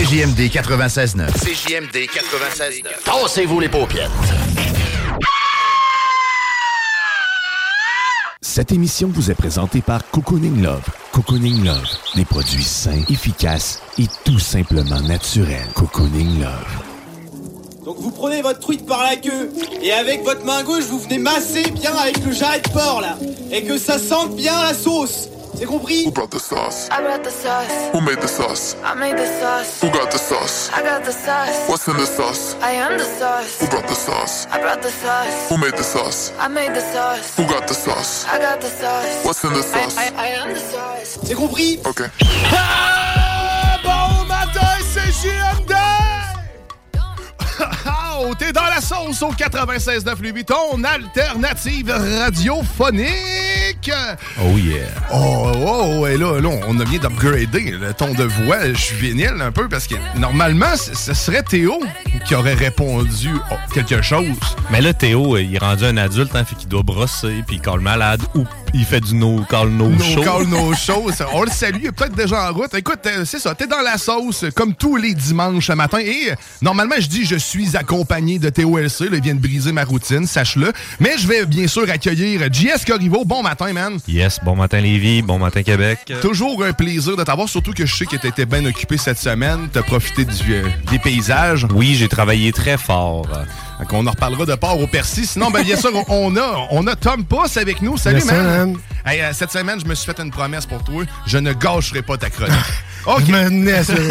CJMD 96.9. CJMD 96.9. Tassez-vous les paupières. Cette émission vous est présentée par Cocooning Love. Cocooning Love, des produits sains, efficaces et tout simplement naturels. Cocooning Love. Donc vous prenez votre truite par la queue et avec votre main gauche vous venez masser bien avec le jarret de porc là et que ça sente bien la sauce. C'est compris? Who brought the sauce? I brought the sauce. Who made the sauce? I made the sauce. Who got the sauce? I got the sauce. What's in the sauce? I am the sauce. Who brought the sauce? I brought the sauce. Who made the sauce? I made the sauce. Who got the sauce? I got the sauce. What's in the sauce? I, I, I am the sauce. C'est compris? Ok. Ah, bon matin, c'est JMD! T'es dans la sauce au 96.9 Louis ton alternative radiophonique! Oh yeah! Oh, oh, oh, et là, là, on a bien d'upgrader le ton de voix. Je suis vénile un peu parce que normalement, ce serait Théo qui aurait répondu oh, quelque chose. Mais là, Théo, il est rendu un adulte, hein, fait qu'il doit brosser, puis il colle malade, ou il fait du no call no, No show. call, no show. On le salue, il est peut-être déjà en route. Écoute, euh, c'est ça, t'es dans la sauce comme tous les dimanches matin. Et euh, normalement, je dis je suis accompagné de Théo LC. Là, il vient de briser ma routine, sache-le. Mais je vais bien sûr accueillir JS Corriveau. Bon matin, man. Yes, bon matin Lévis, bon matin Québec. Toujours un plaisir de t'avoir, surtout que je sais que t'étais bien occupé cette semaine. T'as profité du, euh, des paysages. Oui, j'ai travaillé très fort. Donc, on en reparlera de part au persil. Sinon, ben, bien sûr, on a, on a Tom Puss avec nous. Salut, man. man. Hey, euh, cette semaine, je me suis fait une promesse pour toi. Je ne gâcherai pas ta chronique. OK. Je me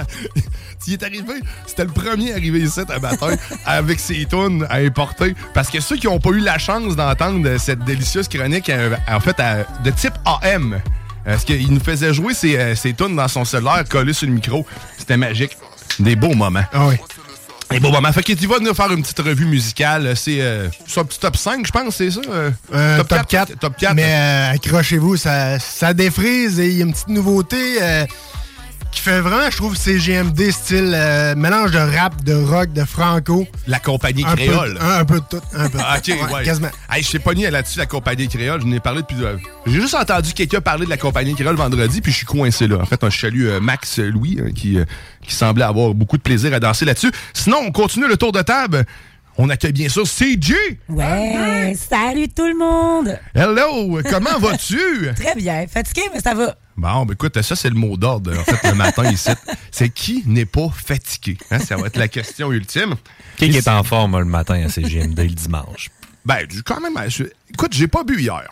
tenais à ça. Tu y es arrivé, c'était le premier arrivé ici un matin avec ses tunes à importer. Parce que ceux qui n'ont pas eu la chance d'entendre cette délicieuse chronique, euh, en fait, à- de type AM, parce qu'il nous faisait jouer ses, euh, ses tunes dans son cellulaire collé sur le micro. C'était magique. Des beaux moments. Ah oui. Des beaux moments. Fait que tu vas nous faire une petite revue musicale. C'est euh, c'est un petit top 5, je pense, c'est ça? euh? Euh, top, 4. Top 4. Mais euh, accrochez-vous, ça, ça défrise et il y a une petite nouveauté euh, qui fait vraiment, je trouve, CGMD style euh, mélange de rap, de rock, de franco. La compagnie Un peu- créole. un, un peu de tout. Un peu de Ah, Ouais, ouais. Quasiment. Hey, je sais pas ni là-dessus, la compagnie créole. Je n'ai parlé depuis. euh, J'ai juste entendu quelqu'un parler de la compagnie créole vendredi, puis je suis coincé là. En fait, je salue euh, Max Louis, hein, qui, qui semblait avoir beaucoup de plaisir à danser là-dessus. Sinon, on continue le tour de table. On accueille bien sûr CJ. Ouais, salut tout le monde! Hello, comment vas-tu? Très bien, fatigué, mais ça va. Bon, ben écoute, ça, c'est le mot d'ordre, en fait, le matin ici. C'est qui n'est pas fatigué? hein? Ça va être la question ultime. Qui qui est en forme le matin à CGMD le dimanche? Ben, du- quand même. je- écoute, j'ai pas bu hier.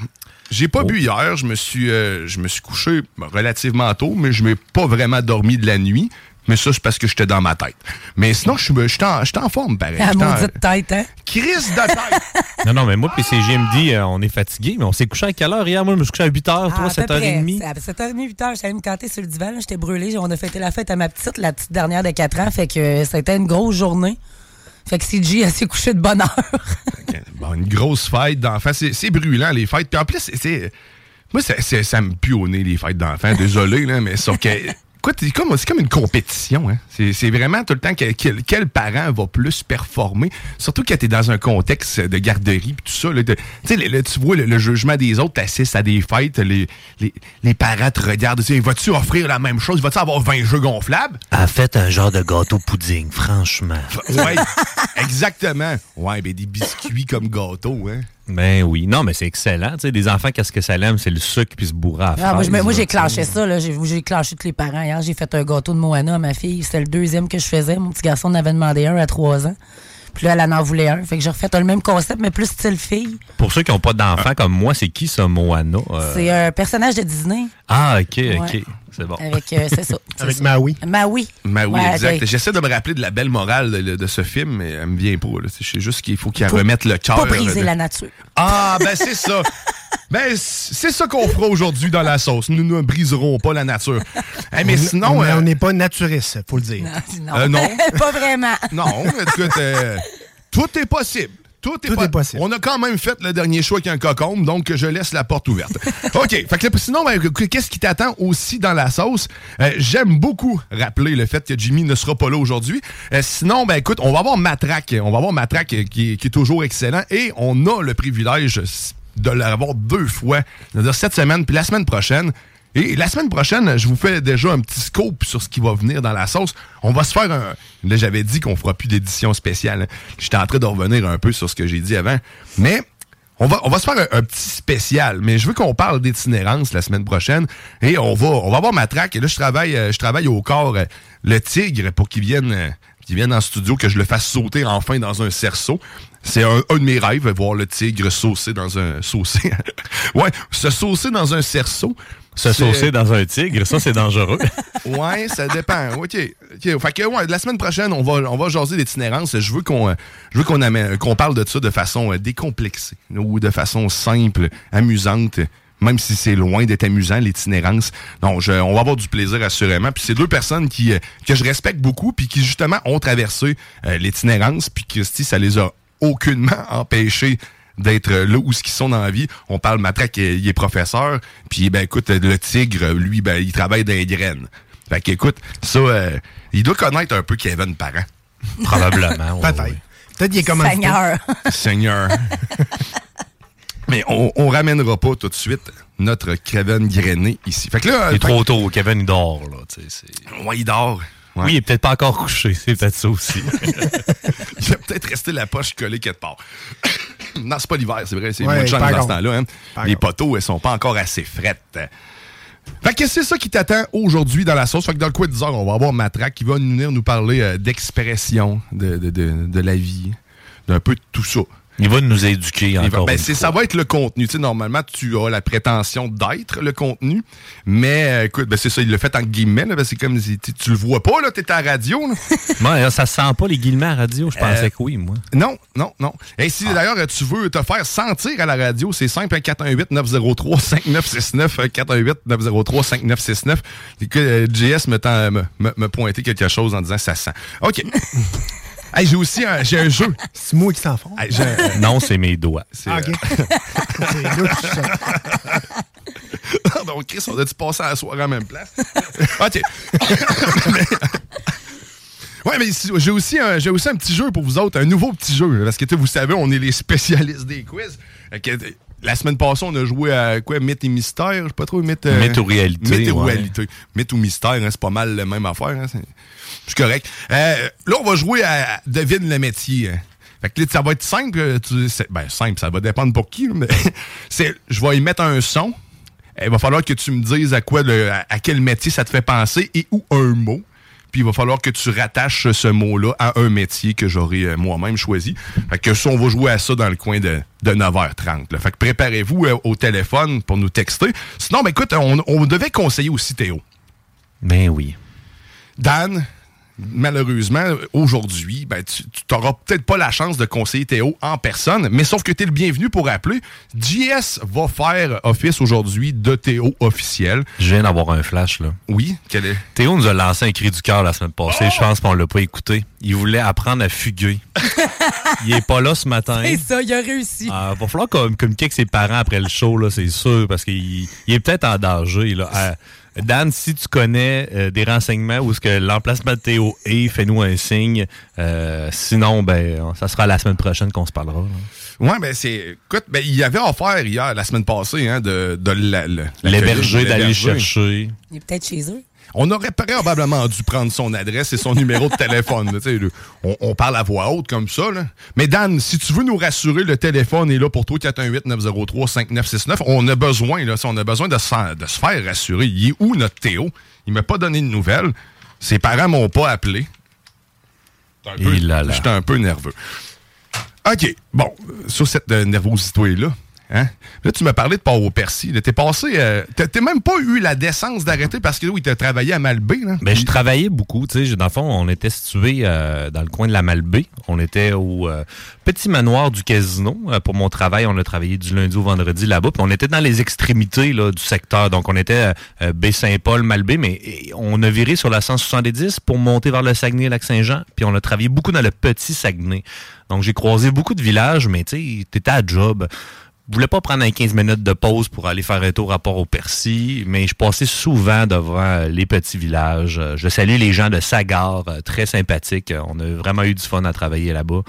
J'ai pas bu hier. Je me suis, euh, je me suis couché relativement tôt, mais je m'ai pas vraiment dormi de la nuit. Mais ça, c'est parce que j'étais dans ma tête. Mais sinon, je suis j'étais en, en forme, pareil. La en- maudite tête, hein? Crise de tête! Non, non, mais moi puis CGMD, euh, on est fatigué, mais on s'est couché à quelle heure hier? Moi, je me suis couché à 8h, toi, Ah, à peu près. 7h30. C'est À 7h30, 8h, j'allais me canter sur le divan, là, j'étais brûlée. On a fêté la fête à ma petite, la petite dernière de 4 ans, fait que c'était une grosse journée. Fait que CG, elle s'est couchée de bonne heure. Bon, une grosse fête d'enfants. C'est, c'est brûlant, les fêtes. Puis en plus, c'est-. Moi, ça me pue au nez, les fêtes d'enfants. Désolé, là, mais sauf que. C'est comme, comme une compétition. Hein? C'est, vraiment tout le temps que- quel, quel parent va plus performer. Surtout quand tu es dans un contexte de garderie puis tout ça. là, de- Tu sais, le- le- tu vois le, le jugement des autres, t'assistes à des fêtes, les, les, les parents te regardent. tu Vas-tu offrir la même chose? Vas-tu avoir 20 jeux gonflables? A fait un genre de gâteau pudding, franchement. Ouais, exactement. Ouais, ben des biscuits comme gâteau, hein. Ben oui. Non, mais c'est excellent. Tu sais, des enfants, qu'est-ce que ça l'aime? C'est le sucre puis se bourrer à Ah, fraise, moi, j'ai clenché ça. là. J'ai j'ai clenché tous les parents. Hier, j'ai fait un gâteau de Moana à ma fille. C'était le deuxième que je faisais. Mon petit garçon en avait demandé un à trois ans. Puis là, elle en voulait un. Fait que j'ai refait le même concept, mais plus style fille. Pour ceux qui n'ont pas d'enfants comme moi, c'est qui ça, Moana? Euh, C'est un personnage de Disney. Ah, OK, Ouais. OK. C'est bon. Avec, euh, c'est ça. c'est Avec ça. Maui. Maui. Ouais, exact. J'essaie de me rappeler de la belle morale de, de ce film, mais elle me vient pas. là. Je sais juste qu'il faut qu'il remette le cœur. Pas briser de- la nature. Ah, ben c'est ça. Ben, c'est ça qu'on fera aujourd'hui dans la sauce. Nous ne briserons pas la nature. Eh, mais On- sinon... on euh, n'est pas naturiste, faut le dire. Non, Euh, non. pas vraiment. Non, écoute, euh, tout est possible. Tout, est, Tout po- est possible. On a quand même fait le dernier choix avec un cocombe, donc je laisse la porte ouverte. OK. Fait que sinon, ben, qu'est-ce qui t'attend aussi dans la sauce? Euh, J'aime beaucoup rappeler le fait que Jimmy ne sera pas là aujourd'hui. Euh, sinon, ben écoute, on va avoir Matraque. On va avoir Matraque euh, qui, est- qui est toujours excellent et on a le privilège de l'avoir deux fois. C'est-à-dire cette semaine puis la semaine prochaine. Et la semaine prochaine, je vous fais déjà un petit scope sur ce qui va venir dans la sauce. On va se faire un. Là, j'avais dit qu'on fera plus d'édition spéciale. J'étais en train de revenir un peu sur ce que j'ai dit avant. Mais on va, on va se faire un, petit spécial. Mais je veux qu'on parle d'itinérance la semaine prochaine. Et on va, on va avoir Matraque. Et là, je travaille, euh, je travaille au corps euh, le tigre pour qu'il vienne. Euh, qu'il vienne en studio, que je le fasse sauter enfin dans un cerceau. C'est un, un de mes rêves, voir le tigre saucer dans un... Saucer? ouais, se saucer dans un cerceau. Se saucer dans un tigre, ça, c'est dangereux. Ouais, ça dépend. OK. OK. Fait que, ouais, la semaine prochaine, on va, on va jaser d'itinérance. Je veux qu'on euh, je veux qu'on amène- qu'on parle de ça de façon euh, décomplexée ou de façon simple, amusante. Même si c'est loin d'être amusant, l'itinérance. Non, je- on va avoir du plaisir assurément. Puis c'est deux personnes qui, euh, que je respecte beaucoup, puis qui justement ont traversé euh, l'itinérance, puis si ça les a aucunement empêchés d'être euh, là où ce qu'ils sont dans la vie. On parle Matraque, il il est professeur, puis ben écoute, le tigre, lui, ben il travaille dans les graines. Fait qu'écoute, ça, euh, il doit connaître un peu Kevin Parent. Probablement. Peut-être. ouais. Peut-être qu'il est comme Seigneur. Seigneur. Mais on, on ramènera pas tout de suite notre Kevin Grené ici. Fait que là, Il est fait- trop tôt. Kevin, il dort, là. c'est- Ouais, il dort. Ouais. Oui, il est peut-être pas encore couché. C'est peut-être ça aussi. il va peut-être rester la poche collée quelque part. non, c'est pas l'hiver, c'est vrai. C'est Ouais, moins de chance pas dans ce temps-là. hein. Les poteaux, elles sont pas encore assez frettes. Fait que c'est ça qui t'attend aujourd'hui dans la sauce. Fait que dans le coin de 10 heures, on va avoir Matraque qui va venir nous parler euh, d'expression de, de, de, de la vie, d'un peu de tout ça. Il va nous éduquer Il va- encore. ben, une c'est- fois. ça va être le contenu. Tu sais, normalement, tu as la prétention d'être le contenu. Mais euh, écoute, ben, c'est ça, il le fait en guillemets. là, que c'est comme si tu, le vois pas, là, t'es à la radio. là. Ouais, ça sent pas les guillemets à la radio. Je pensais Euh, que oui, moi. Non, non, non. Et si d'ailleurs tu veux te faire sentir à la radio, c'est simple, hein, 418-903-5969, 418-903-5969. Et que euh, JS me, me, me, me pointer quelque chose en disant ça sent. OK. Hey, j'ai aussi un, j'ai un jeu. C'est moi qui s'en fond. Hey, j'ai un- Non, c'est mes doigts. c'est, Ah, euh, OK. C'est louche, ça. Donc, Chris, on a-tu passé à la soirée en même place? OK. Ouais, mais si- j'ai aussi, un, j'ai aussi un petit jeu pour vous autres, un nouveau petit jeu. Parce que, tu sais, vous savez, on est les spécialistes des quiz. Fait que, la semaine passée, on a joué à quoi? Mythe et mystère? Je sais pas trop. Mythe, euh, Mythe ou réalité, Mythe ou ouais. réalité. Mythe ou mystère, hein, c'est pas mal la même affaire. Hein, c'est c'est correct. Euh, là, on va jouer à Devine le métier. hein. Fait que là, ça va être simple. euh, tu- ben, simple, ça va dépendre pour qui. Mais c'est, je vais y mettre un son. Il va falloir que tu me dises à quoi le- à, quel métier ça te fait penser et ou un mot. Puis il va falloir que tu rattaches ce mot-là à un métier que j'aurai euh, moi-même choisi. Fait que ça, on va jouer à ça dans le coin de, de 9h30. là. Fait que préparez-vous euh, au téléphone pour nous texter. Sinon, ben écoute, on, on devait conseiller aussi Théo. Ben oui. Dan, malheureusement, aujourd'hui, ben, tu n'auras peut-être pas la chance de conseiller Théo en personne, mais sauf que tu es le bienvenu pour appeler. JS va faire office aujourd'hui de Théo officiel. Je viens d'avoir un flash, là. Oui, quel est... Théo nous a lancé un cri du cœur la semaine passée. Je pense qu'on l'a pas écouté. Il voulait apprendre à fuguer. il est pas là ce matin. C'est ça, il a réussi. Ah, va falloir communiquer avec ses parents après le show, là, c'est sûr, parce qu'il il est peut-être en danger. Là. Euh, Dan, si tu connais euh, des renseignements où est-ce que l'emplacement de Théo est, fais-nous un signe. Euh, sinon, ben, ça sera la semaine prochaine qu'on se parlera. là. Ouais, ben c'est. Écoute, ben, il avait offert hier, la semaine passée, hein, de, de L'héberger, d'aller chercher. Il est peut-être chez eux. On aurait probablement dû prendre son adresse et son numéro de téléphone. là, on, on parle à voix haute comme ça. là. Mais Dan, si tu veux nous rassurer, le téléphone est là pour toi, 418-903-5969. On a besoin, là, si on a besoin de se, faire, de se faire rassurer. Il est où notre Théo? Il m'a pas donné de nouvelles. Ses parents m'ont pas appelé. J'étais un peu- Et là là. J'étais un peu nerveux. OK. Bon, sur cette euh, nervosité-là, hein? Là, tu m'as parlé de port au Percy. T'es passé. euh, t'as même pas eu la décence d'arrêter parce que oui, t'as travaillé à Malbé. Là. Ben, je travaillais beaucoup. Tu sais, dans le fond, on était situé euh, dans le coin de la Malbaie. On était au euh, petit manoir du casino. Euh, pour mon travail, on a travaillé du lundi au vendredi là-bas. On était dans les extrémités là, du secteur. Donc, on était Baie-Saint-Paul, Malbaie, mais on a viré sur la 170 pour monter vers le Saguenay-Lac-Saint-Jean. Puis on a travaillé beaucoup dans le petit Saguenay. Donc, j'ai croisé beaucoup de villages, mais tu sais, t'étais à job. Je voulais pas prendre un 15 minutes de pause pour aller faire un tour à Port au Percy, mais je passais souvent devant les petits villages. Euh, Je salue les gens de Sagar, euh, très sympathiques. Euh, On a vraiment eu du fun à travailler là-bas.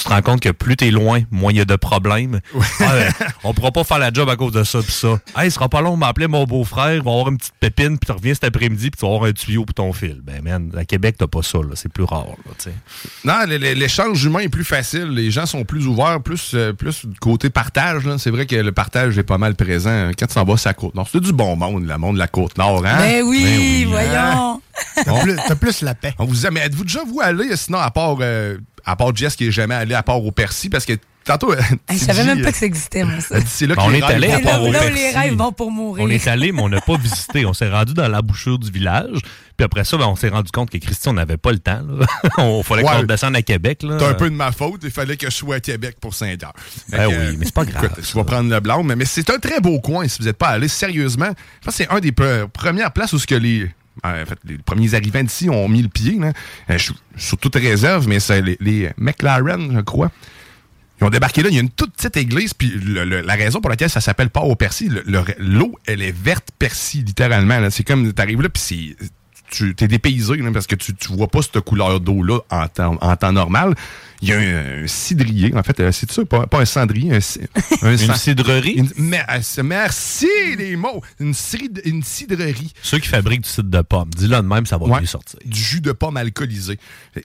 Tu te rends compte que plus t'es loin, moins il y a de problèmes. Ah, euh, on pourra pas faire la job à cause de ça pis ça. Hey, ce sera pas long, on m'a appelé mon beau-frère, il va avoir une petite pépine, puis tu reviens cet après-midi, puis tu vas avoir un tuyau pour ton fil. Ben man, à Québec, t'as pas ça, là. C'est plus rare, là. Non, l'échange humain est plus facile. Les gens sont plus ouverts, plus, euh, plus du côté partage. là. C'est vrai que le partage est pas mal présent hein, quand tu s'en vas sur la côte nord. C'est du bon monde, le monde de la côte nord. Hein? Ben oui, hein? voyons. T'as plus, la paix. On vous dit, mais êtes-vous déjà vous allé, sinon, à part, euh, à part Jess qui est jamais allé à part au Percy, parce que tantôt. Hey, je savais même pas que ça existait, moi, ça. C'est là On est rêves allé à au Percy. les rêves vont pour mourir. On est allé, mais on n'a pas visité. On s'est rendu dans l'embouchure du village. Puis après ça, ben, on s'est rendu compte que Christy, on n'avait pas le temps. là. on fallait Ouais. qu'on redescende à Québec. C'est un peu de ma faute. Il fallait que je sois à Québec pour Saint-Heure. Ben oui, euh, mais c'est pas grave, écoute, je vais prendre le blanc, mais, mais c'est un très beau coin si vous n'êtes pas allé. Sérieusement, je pense que c'est un des pre- premières places où ce que les, fait, les premiers arrivants d'ici ont mis le pied. là. Euh, je sur toute réserve, mais c'est les, McLaren, je crois. Ils ont débarqué là, il y a une toute petite église, puis la raison pour laquelle ça s'appelle Port au le- l'eau, elle est verte persil, littéralement. C'est comme, t'arrives là, puis tu es dépaysé là, parce que tu, tu vois pas cette couleur d'eau-là en temps normal. Il y a un, un cidrier, en fait, euh, c'est ça, pas, pas un cendrier, un, Une cidrerie? Une- euh, merci les mots! Une, cid- une cidrerie. Ceux qui fabriquent du cidre de pomme. Dis-le de même, ça va Ouais, bien sortir. Du jus de pomme alcoolisé.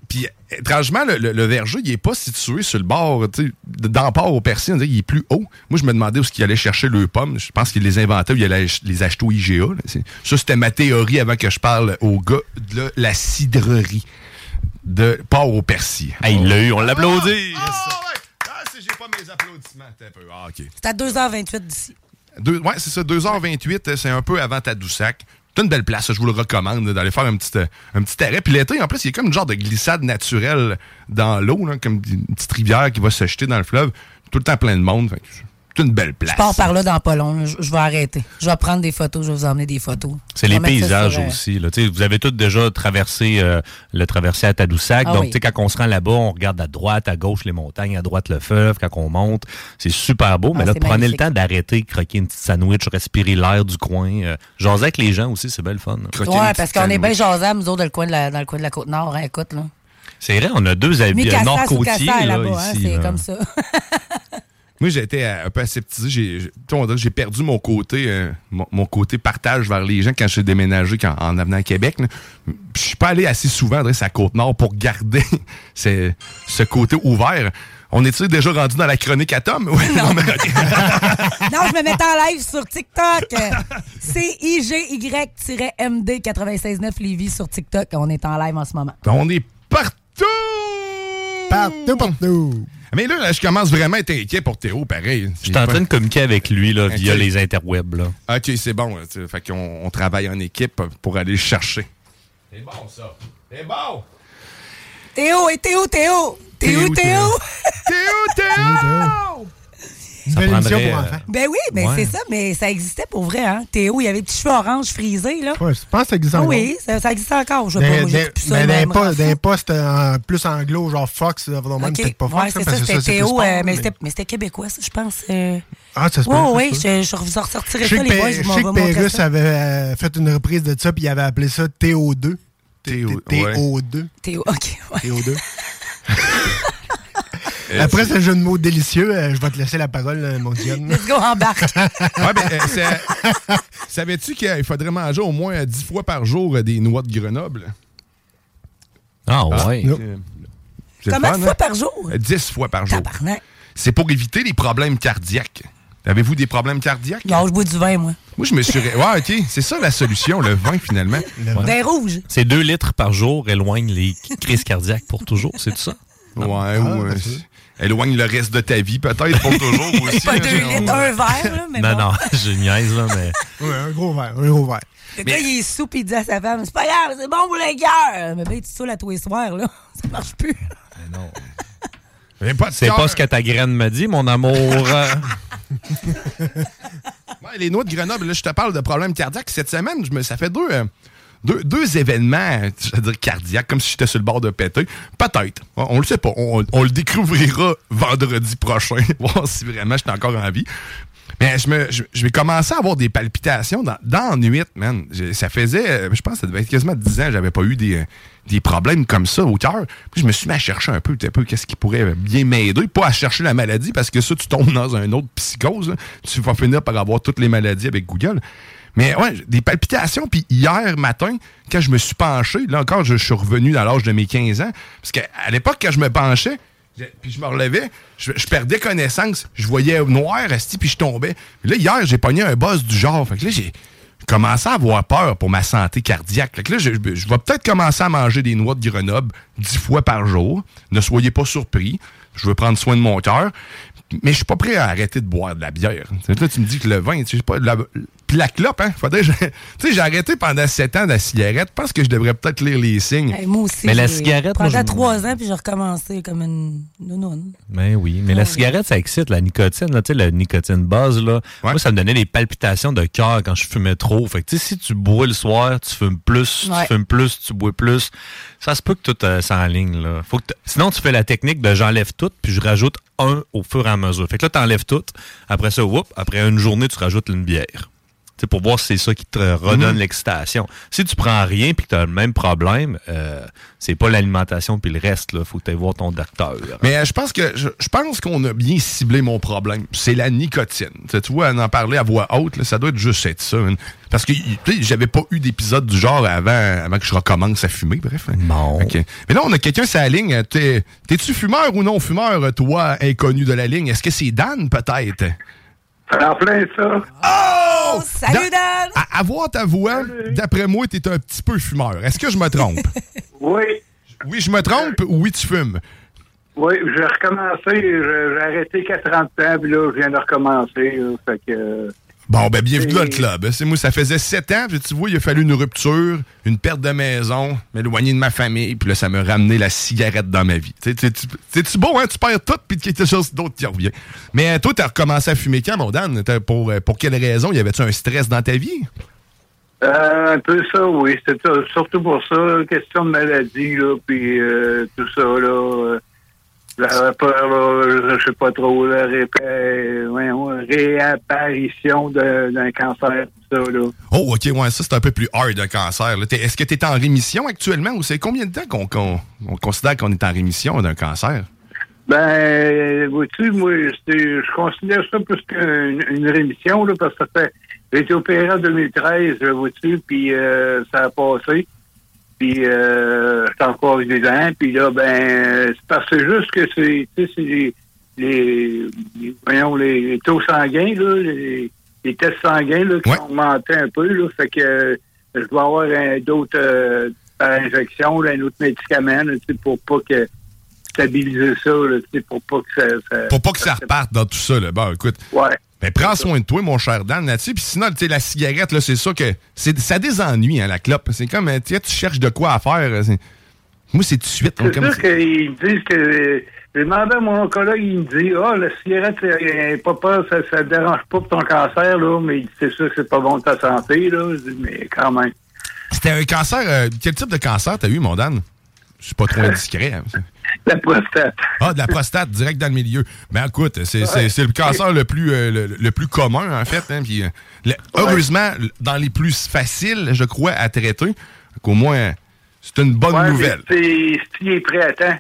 Puis, étrangement, le, le- le verger, il est pas situé sur le bord, tu sais, dans le port au dirait qu'il est plus haut. Moi, je me demandais où est-ce qu'il allait chercher le pomme. Je pense qu'il les inventait ou il allait les acheter au IGA. là. Ça, c'était ma théorie avant que je parle au gars de la cidrerie de port au Percy. Hey, il l'a eu, on l'applaudit. Ah, ouais. Ah, si j'ai pas mes applaudissements. Un peu. Ah, OK. C'est à 2h28 d'ici. Deux- ouais, c'est ça, 2h28, euh, c'est un peu avant Tadoussac. C'est une belle place, je vous le recommande, d'aller faire un petit, un petit arrêt. Puis l'été, en plus, il y a comme une genre de glissade naturelle dans l'eau, comme une petite rivière qui va se jeter dans le fleuve. Tout le temps plein de monde. Fait que C'est une belle place. Je pars par là dans pas long. Je, je vais arrêter. Je vais prendre des photos. Je vais vous emmener des photos. C'est les paysages sur, euh, aussi. Là. Vous avez tous déjà traversé euh, le traversé à Tadoussac. Ah Donc, oui. tu sais, quand on se rend là-bas, on regarde à droite, à gauche les montagnes, à droite le fleuve. Quand on monte, c'est super beau. Mais Ah, là, prenez magnifique. le temps d'arrêter, croquer une petite sandwich, respirer l'air du coin. Euh, jaser avec les gens aussi, c'est belle fun. Ouais, parce qu'on est bien jasable, nous autres, dans le coin de la, dans le coin de la Côte-Nord. hein, écoute, là. C'est vrai, on a deux habits nord-côtiers hein, ici. c'est comme ça. Moi, j'ai été euh, un peu aseptisé. J'ai, on dirait que perdu mon côté, euh, mon, mon côté partage vers les gens quand j'ai déménagé quand- en venant à Québec. Je suis pas allé assez souvent à la Côte-Nord pour garder ce, ce côté ouvert. On est-tu déjà rendu dans la chronique à Tom? Non, mais- non, je me mets en live sur TikTok. C-I-G-Y-MD 96.9 Lévis sur TikTok. On est en live en ce moment. on est partout! Partout, partout. Mais là, je commence vraiment à être inquiet pour Théo, pareil. Je suis en train de communiquer avec lui là, via les interwebs. Là. OK, c'est bon. Fait qu'on on travaille en équipe pour aller le chercher. C'est bon, ça. C'est bon! Théo, et Théo, Théo! Théo, Théo! Théo, Théo! Une Ça belle émission prendrait, pour euh, enfants. Ben oui, mais Ouais. c'est ça, mais ça existait pour vrai, hein? Théo, il avait des petits cheveux orange frisés, là. Ouais, je pense que ça existe encore. oui, ça, ça existe encore. Je sais pas, plus ça. ben, mais des me po- rend fou. des postes euh, plus anglo, genre Fox, euh, non, même Ok, peut-être pas Fox. ouais, hein, c'est parce ça, que c'était Théo, sport, euh, mais mais- c'était- québécois, ça, je pense. euh. Ah, ça se peut. Oui, peut. je, je vous en ressortirai ça, les boys, je sais que Pérus avait euh, fait une reprise de ça, puis il avait appelé ça TO2. Théo, TO2. Théo, OK, ouais. TO2. Après ce jeu de mots délicieux, euh, je vais te laisser la parole, euh, mon Dion. Let's go, embarque. Ouais, ben, euh, c'est- Savais-tu qu'il faudrait manger au moins 10 fois par jour euh, des noix de Grenoble? Ah, ouais. c'est le Combien de fois hein? par jour? Euh, 10 fois par jour. Tabarnak. C'est pour éviter les problèmes cardiaques. Avez-vous des problèmes cardiaques? Non, je bois du vin, moi. Moi, je me suis... ré- Ouais, OK. C'est ça la solution, le vin, finalement. Vin rouge. C'est 2 litres par jour éloignent les crises cardiaques pour toujours, c'est tout ça? Ouais, ou... euh, éloigne le reste de ta vie, peut-être, pour toujours aussi. Pas hein, deux litres, un verre, là, mais non, bon. non, je niaise, là, mais. Ouais, un gros verre, un gros verre. Le gars, il est sous, il dit à sa femme, c'est pas grave, c'est bon pour le cœur. Mais ben, tu saoules à tous les soirs, là. Ça marche plus. C'est pas ce que ta graine me dit, mon amour. Ouais, les noix de Grenoble, là, je te parle de problèmes cardiaques. Cette semaine, je me, ça fait deux, euh, deux, événements, je dire, cardiaques, comme si j'étais sur le bord de péter. Peut-être. On, le sait pas. On, le découvrira vendredi prochain, voir si vraiment j'étais encore en vie. Mais je, vais commencer à avoir des palpitations dans, dans nuit, man. Ça faisait, euh, je pense ça devait être quasiment 10 ans, j'avais pas eu des, euh, des problèmes comme ça au cœur. Puis je me suis mis à chercher un peu, un peu qu'est-ce qui pourrait bien m'aider. Pas à chercher la maladie, parce que ça, tu tombes dans un autre psychose. Tu vas finir par avoir toutes les maladies avec Google. Mais ouais, des palpitations. Puis hier matin, quand je me suis penché, là encore, je, suis revenu dans l'âge de mes 15 ans. Parce qu'à l'époque, quand je me penchais, puis je me relevais, je, perdais connaissance. Je voyais noir, esti, puis je tombais. Puis là, hier, j'ai pogné un boss du genre. Fait que là, j'ai commencé à avoir peur pour ma santé cardiaque. Fait que là, je, je vais peut-être commencer à manger des noix de Grenoble dix fois par jour. Ne soyez pas surpris. Je veux prendre soin de mon cœur. Mais je suis pas prêt à arrêter de boire de la bière. Là, tu me dis que le vin, tu sais pas, la, puis la clope, hein? Faudrait, que je- tu sais, j'ai arrêté pendant sept ans de la cigarette. Je pense que je devrais peut-être lire les signes. Hey, moi aussi. Mais la cigarette, moi, Pendant je- trois ans, puis j'ai recommencé comme une nounoune. Ben oui, mais la cigarette, ça excite, la nicotine, là, tu sais, la nicotine buzz, là. Moi, ça me donnait des palpitations de cœur quand je fumais trop. Fait que, tu sais, si tu bois le soir, tu fumes plus, Ouais. tu fumes plus, tu bois plus, ça se peut que tout euh, s'enligne, là. Faut que Sinon, tu fais la technique de j'enlève tout, puis je rajoute un au fur et à mesure. Fait que là, t'enlèves tout. Après ça, whoop, après une journée, tu rajoutes une bière. Tu sais, pour voir si c'est ça qui te redonne Mhm. l'excitation. Si tu prends rien puis que tu as le même problème, euh, c'est pas l'alimentation puis le reste. Il faut que tu voir ton docteur. Mais euh, je pense que je, je pense qu'on a bien ciblé mon problème. C'est la nicotine. Tu sais, tu vois, en en parler à voix haute, là, ça doit être juste être ça. hein. Parce que tu sais, j'avais pas eu d'épisode du genre avant, avant que je recommence à fumer, bref. hein. Bon. Ok. Mais là, on a quelqu'un sur la ligne. T'es- T'es-tu fumeur ou non fumeur, toi, inconnu de la ligne? Est-ce que c'est Dan, peut-être? En plein ça. Oh! Salut, Dan! À, à voir ta voix, d'après moi, t'es un petit peu fumeur. Est-ce que je me trompe? Oui. Oui, je me trompe ou oui, tu fumes? Oui, j'ai recommencé, j'ai j'ai arrêté qu'à 30 ans, puis là, je viens de recommencer. là, fait que, euh, Bon, ben bienvenue dans le club. C'est moi, ça faisait sept ans, puis tu vois, il a fallu une rupture, une perte de maison, m'éloigner de ma famille, puis là, ça m'a ramené la cigarette dans ma vie. C'est-tu beau, hein? Tu perds tout, puis quelque chose d'autre qui revient. Mais euh, toi, t'as recommencé à fumer quand, mon Dan? Pour, euh, pour quelle raison? Y avait-tu un stress dans ta vie? euh, un peu ça, oui. Ça, surtout pour ça, question de maladie, là, puis euh, tout ça, là. J'avais peur, là, je sais pas trop, la réapparition d'un cancer, tout ça, là. Oh, OK, ouais, ça, c'est un peu plus hard, un cancer. Est-ce que tu es en rémission actuellement ou c'est combien de temps qu'on qu'on- on considère qu'on est en rémission d'un cancer? Ben, vois-tu, moi, je considère ça plus qu'une une rémission, là, parce que ça fait. J'ai été opéré en 2013, là, vois-tu, puis euh, ça a passé. Puis, euh, j'étais encore vivant. Puis là, ben, c'est parce que c'est juste que c'est, tu sais, c'est les, les, les- voyons, les, les taux sanguins, là, les, les tests sanguins, là, qui ont augmenté un peu, là. Fait que euh, je dois avoir un, d'autres, euh, par injection, là, un autre médicament, là, pour pas que stabiliser ça, là, pour pas que ça, ça- Pour pas que ça reparte dans tout ça, là. Bon, écoute. Ouais. Ben, prends soin de toi, mon cher Dan, là-dessus. Puis sinon, tu sais, la cigarette, là, c'est ça que. c'est- Ça désennuie, hein, la clope. C'est comme, euh, tu sais, tu cherches de quoi à faire. euh, Moi, c'est tout de suite. hein, C'est sûr qu'ils me disent que. J'ai demandé à mon oncologue, il me dit Ah, la cigarette, c'est pas peur, ça ne dérange pas pour ton cancer, là, mais il dit, c'est sûr que c'est pas bon de ta santé, là. Je dis, mais quand même. C'était un cancer. euh, quel type de cancer t'as eu, mon Dan? Je suis pas trop indiscret. hein, ça. La prostate. Ah, de la prostate, direct dans le milieu. Ben écoute, c'est le cancer le plus, euh, le, le plus commun, en fait. hein, euh, le- heureusement, dans les plus faciles, je crois, à traiter, qu'au moins, c'est une bonne Ouais, nouvelle. mais c'est- S'il est prêt à temps?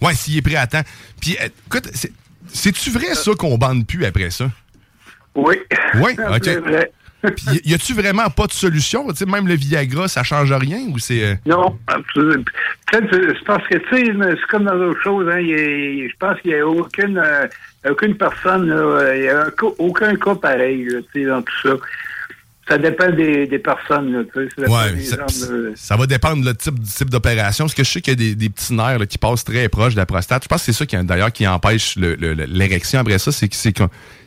Ouais, s'il est prêt à temps. Puis, euh, écoute, c'est- c'est-tu vrai, ça, qu'on bande plus après ça? Oui. Oui, OK. vrai. Puis y a-tu vraiment pas de solution? Même le Viagra, ça change rien ou c'est. euh, Non, absolument. C'est parce que, tu sais, c'est comme dans d'autres choses, hein, je pense qu'il n'y a aucune, euh, aucune personne, il n'y a aucun cas pareil, là, dans tout ça. Ça dépend des, des personnes, là. Ça Ouais, des ça, gens de- ça va dépendre le type, du type d'opération. Parce que je sais qu'il y a des, des petits nerfs là, qui passent très proches de la prostate. Je pense que c'est ça qui, d'ailleurs, qui empêche l'érection après ça. C'est que c'est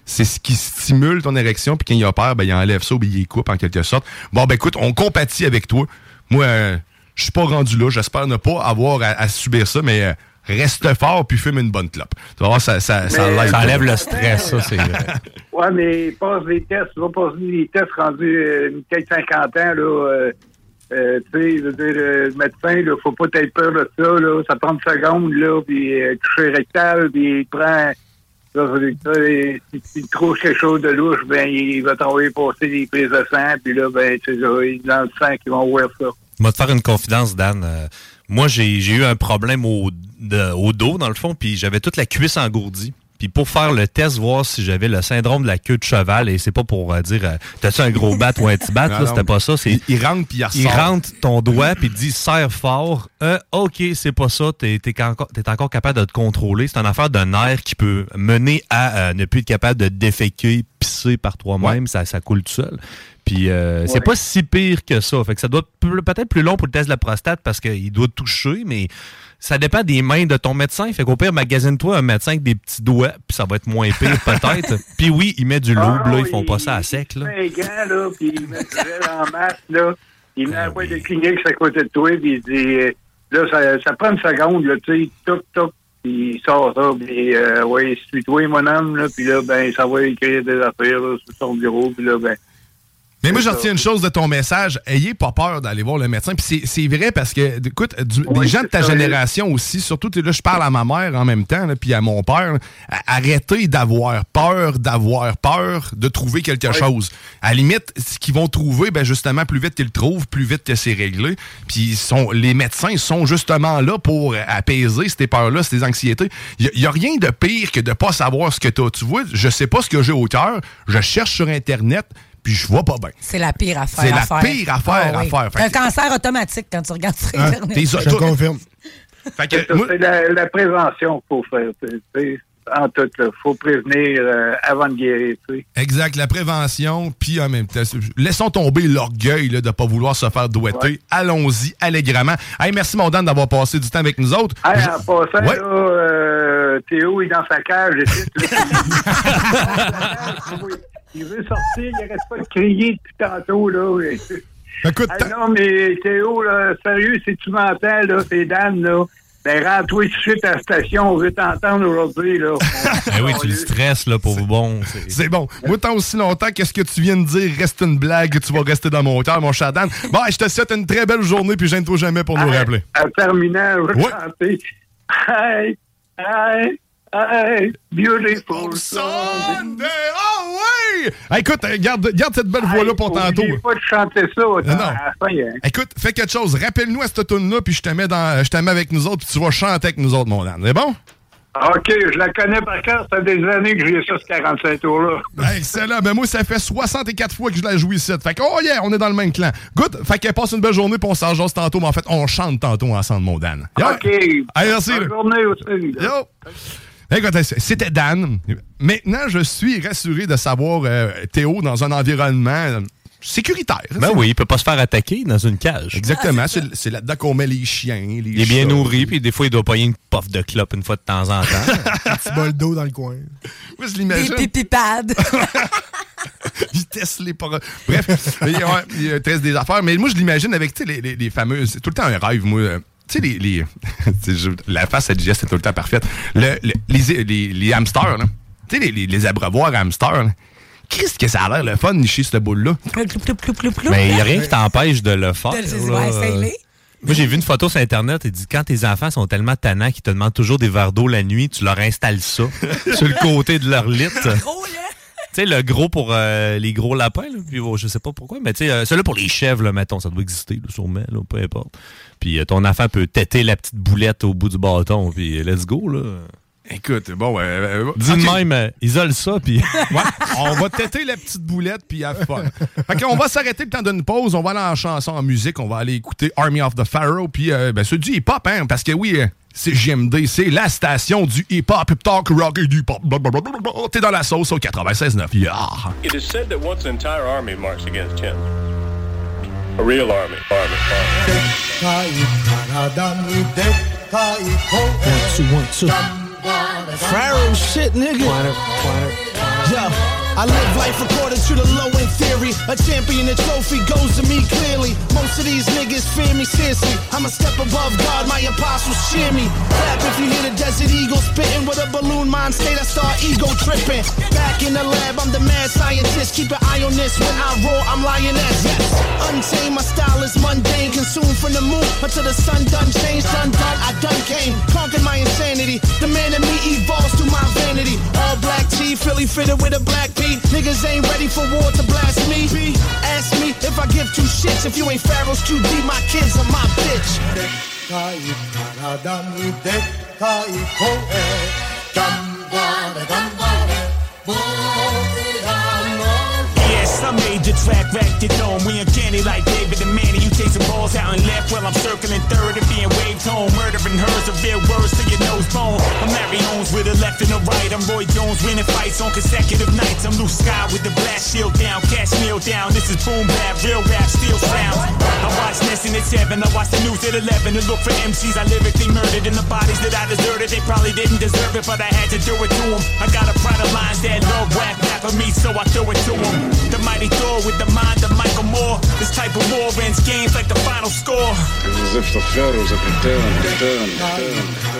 c'est ce qui stimule ton érection. Puis quand il opère, ben, il enlève ça ou il coupe en quelque sorte. Bon, ben écoute, on compatit avec toi. Moi, euh, je suis pas rendu là. J'espère ne pas avoir à, à subir ça, mais euh, reste fort puis fume une bonne clope. Tu vas voir, ça, ça, ça, Mais- l'aide. Ça enlève le stress, ça, c'est vrai. Ouais, mais passe les tests, tu vas passer les tests rendus euh, peut-être 50 ans, là. euh, euh, tu sais, je veux dire, euh, le médecin, là, faut pas être peur de ça, là. Ça prend une seconde, là, puis euh, toucher rectal, puis il prend. Là, ça veut dire que, si si il trouve quelque chose de louche, ben, il va t'envoyer passer des prises de sang, puis là, ben, c'est dans le sang qu'ils vont voir ça. Je vais te faire une confidence, Dan. Euh, moi, j'ai eu un problème au, au dos, dans le fond, puis j'avais toute la cuisse engourdie. Puis pour faire le test, voir si j'avais le syndrome de la queue de cheval, et c'est pas pour euh, dire euh, t'as-tu un gros bat ou un petit bat, c'était pas ça. Il, il rentre puis il Il ressort. rentre ton doigt puis il dit serre fort. Euh, ok, c'est pas ça. T'es es encore, encore capable de te contrôler. C'est une affaire de nerf qui peut mener à ne plus être capable de déféquer, pisser par toi-même. Ça, ça coule tout seul. Puis euh, c'est pas si pire que ça. Fait que ça doit être peut-être plus long pour le test de la prostate parce qu'il doit toucher, mais ça dépend des mains de ton médecin. Fait qu'au pire, magasine-toi un médecin avec des petits doigts, puis ça va être moins pire peut-être. puis oui, il met du loup, Ah, là, ils oui, font pas ça à sec. Là. Il met un gant, là, puis il met du gel en masse, là. Il met un boîte de Kleenex à côté de toi, puis il dit, euh, là, ça, ça prend une seconde, là, tu sais, toc, toc, puis il sort ça, puis, euh, ouais, suis-toi, mon homme, là, puis là, ben, ça va écrire des affaires, là, sur son bureau, puis là, ben, Mais moi, ça. retiens une chose de ton message. Ayez pas peur d'aller voir le médecin. Puis c'est- vrai parce que, écoute, du- des gens de ta ça. génération aussi, surtout, là, je parle à ma mère en même temps, là, puis à mon père, là, arrêtez d'avoir peur, d'avoir peur de trouver quelque chose. À la limite, ce qu'ils vont trouver, ben justement, plus vite qu'ils le trouvent, plus vite que c'est réglé. Puis ils sont, les médecins sont justement là pour apaiser ces peurs-là, ces anxiétés. Il n'y a, rien de pire que de pas savoir ce que tu as. Tu vois, je sais pas ce que j'ai au cœur, je cherche sur Internet, puis je vois pas bien. C'est la pire affaire. C'est à la faire. pire affaire Ah à faire. T'as un cancer automatique quand tu regardes sur Hein? Internet. Je tout- confirme. Fait que, c'est la, la prévention qu'il faut faire, en tout, là. Faut prévenir euh, avant de guérir. Exact, la prévention, puis en même temps, laissons tomber l'orgueil là, de ne pas vouloir se faire douetter. Allons-y allègrement. Hey, merci, mon Dan, d'avoir passé du temps avec nous autres. Hey, Je- en passant, Ouais. là, euh, Théo est dans sa cage. il veut sortir, il arrête pas de crier depuis tantôt. Là. Écoute, Hey, non, mais Théo, là, sérieux, si tu m'entends, là, c'est Dan, là. Ben, rends-toi tout de suite à la station, on veut t'entendre aujourd'hui, là. Ben oui, tu le stresses, là, pour bon. c'est- bon. Moi, tant aussi longtemps qu'est-ce que tu viens de dire? Reste une blague, tu vas rester dans mon cœur, mon cher Dan. Bon, je te souhaite une très belle journée, puis gêne-toi jamais pour nous rappeler. En terminant, je vais Ouais. chanter. Hey, hey, hey, beautiful Sunday. Hey, écoute, euh, garde, garde cette belle voix-là pour tantôt. Pas de chanter ça Non, non. Écoute, fais quelque chose. Rappelle-nous à cette tune là puis je te mets dans, je te mets avec nous autres, puis tu vas chanter avec nous autres, mon Dan. C'est bon? OK, je la connais par cœur. Ça fait des années que j'ai ça, ce 45 tours-là. Hey, Excellent. Ben moi, ça fait 64 fois que je la joue ici. Fait que, oh yeah, on est dans le même clan. Good. Fait que passe une belle journée, puis on s'en tantôt. Mais en fait, on chante tantôt ensemble, mon Dan. Yo. OK. Merci. Bonne là. journée aussi. Yo. Écoute, c'était Dan. Maintenant, je suis rassuré de savoir euh, Théo dans un environnement euh, sécuritaire. Ben oui, il peut pas se faire attaquer dans une cage. Exactement. C'est c'est là-dedans qu'on met les chiens, les Il est bien chats. nourri, puis des fois, il doit payer une puff de clope une fois de temps en temps. Un petit bol d'eau dans le coin. Moi, je Des l'imagine. pipipades. il teste les paroles. Bref, il, ouais, il teste des affaires. Mais moi, je l'imagine avec tu sais, les, les, les fameuses. C'est tout le temps un rêve, moi. Tu sais, les. la face à geste est tout le temps parfaite. Le- le- les, les, les hamsters, là. Tu sais, les, les, abreuvoirs hamsters, là. Qu'est-ce que ça a l'air le fun, nicher cette boule-là? Mais il n'y a rien qui t'empêche de le faire. Moi, j'ai vu une photo sur Internet. Il dit quand tes enfants sont tellement tannants qu'ils te demandent toujours des verres d'eau la nuit, tu leur installes ça sur le côté de leur lit. Sais, le gros pour euh, les gros lapins, là, puis oh, je sais pas pourquoi, mais euh, celui-là pour les chèvres, là, mettons, ça doit exister, là, sûrement, peu importe. Puis euh, ton enfant peut têter la petite boulette au bout du bâton, puis let's go, là. Écoute, bon, euh, euh, Dis de ok. même, euh, isole ça, puis. Ouais, on va têter la petite boulette puis have fun. Fait qu'on va s'arrêter le temps d'une pause. On va aller en chanson, en musique. On va aller écouter Army of the Pharaoh puis euh, ben, c'est du hip-hop, hein, parce que oui, euh, c'est JMD, c'est la station du hip-hop, hip talk, rock et du hip-hop. Blablabla. T'es dans la sauce au 96.9. Yeah. It is said that once an entire army marched against him. A real army. Army. One, two, one, two. Pharaoh shit, nigga. Yo, I live life according to the low end theory. A champion, a trophy goes to me clearly. Most of these niggas fear me seriously. I'm a step above God, my apostles cheer me. Clap if you hear the desert eagle spitting with a balloon mind state. I start ego tripping. Back in the lab, I'm the mad scientist. Keep an eye on this. When I roar, I'm lioness. Yes, untamed, my style is mundane. Consumed from the moon until the sun done changed. Done done, I done came. Conquered my insanity. The man in me evolves through my vanity. All black tee, Philly fitted with a black Niggas ain't ready for war to blast me. Ask me if I give two shits. If you ain't Pharaoh's QD, my kids are my bitch. I made the track back to dome. We uncanny like David and Manny. You take some balls out and left while I'm circling third and being waved home. Murdering hers, a real words to your nose bone. I'm Larry Holmes with a left and a right. I'm Roy Jones winning fights on consecutive nights. I'm Luke Sky with the blast shield down, cash meal down. This is boom bap, real rap, steel sounds. I watch Nessun at 7, I watch the news at 11 and look for MCs I lyrically murdered in the bodies that I deserted. They probably didn't deserve it, but I had to do it to them. I got a pride of lines that love rap, rap of me, so I throw it to them. The mighty Thor with the mind of Michael Moore. This type of war ends games like the final score. As if the pharaohs have returned, returned, returned.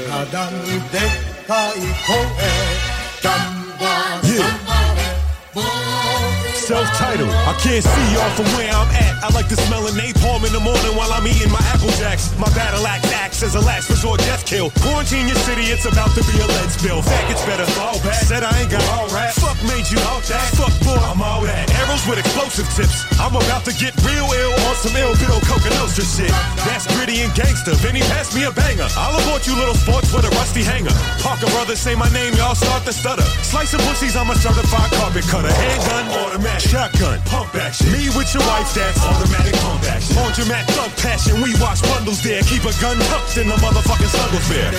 Self-titled, I can't see y'all from where I'm at. I like to smell a napalm in the morning while I'm eating my apple jacks. My battle act acts as a last resort death kill. Quarantine your city, it's about to be a lead spill. Faggots better fall back. Said I ain't got all rap. Fuck made you all that. Fuck boy, I'm all that. Arrows with explosive tips. I'm about to get real ill on some ill Bill Coca Nostra shit. That's gritty and gangster. Vinny pass me a banger. I'll abort you little sports with a rusty hanger. Parker brothers say my name, y'all start to stutter. Slicing pussies, I'm a certified carpet cutter. Handgun, automatic, shotgun, pump action. Me with your wife, that's automatic pump action. Laundromat, thug passion. We watch bundles there. Keep a gun tucked in the motherfucking snuggle fair.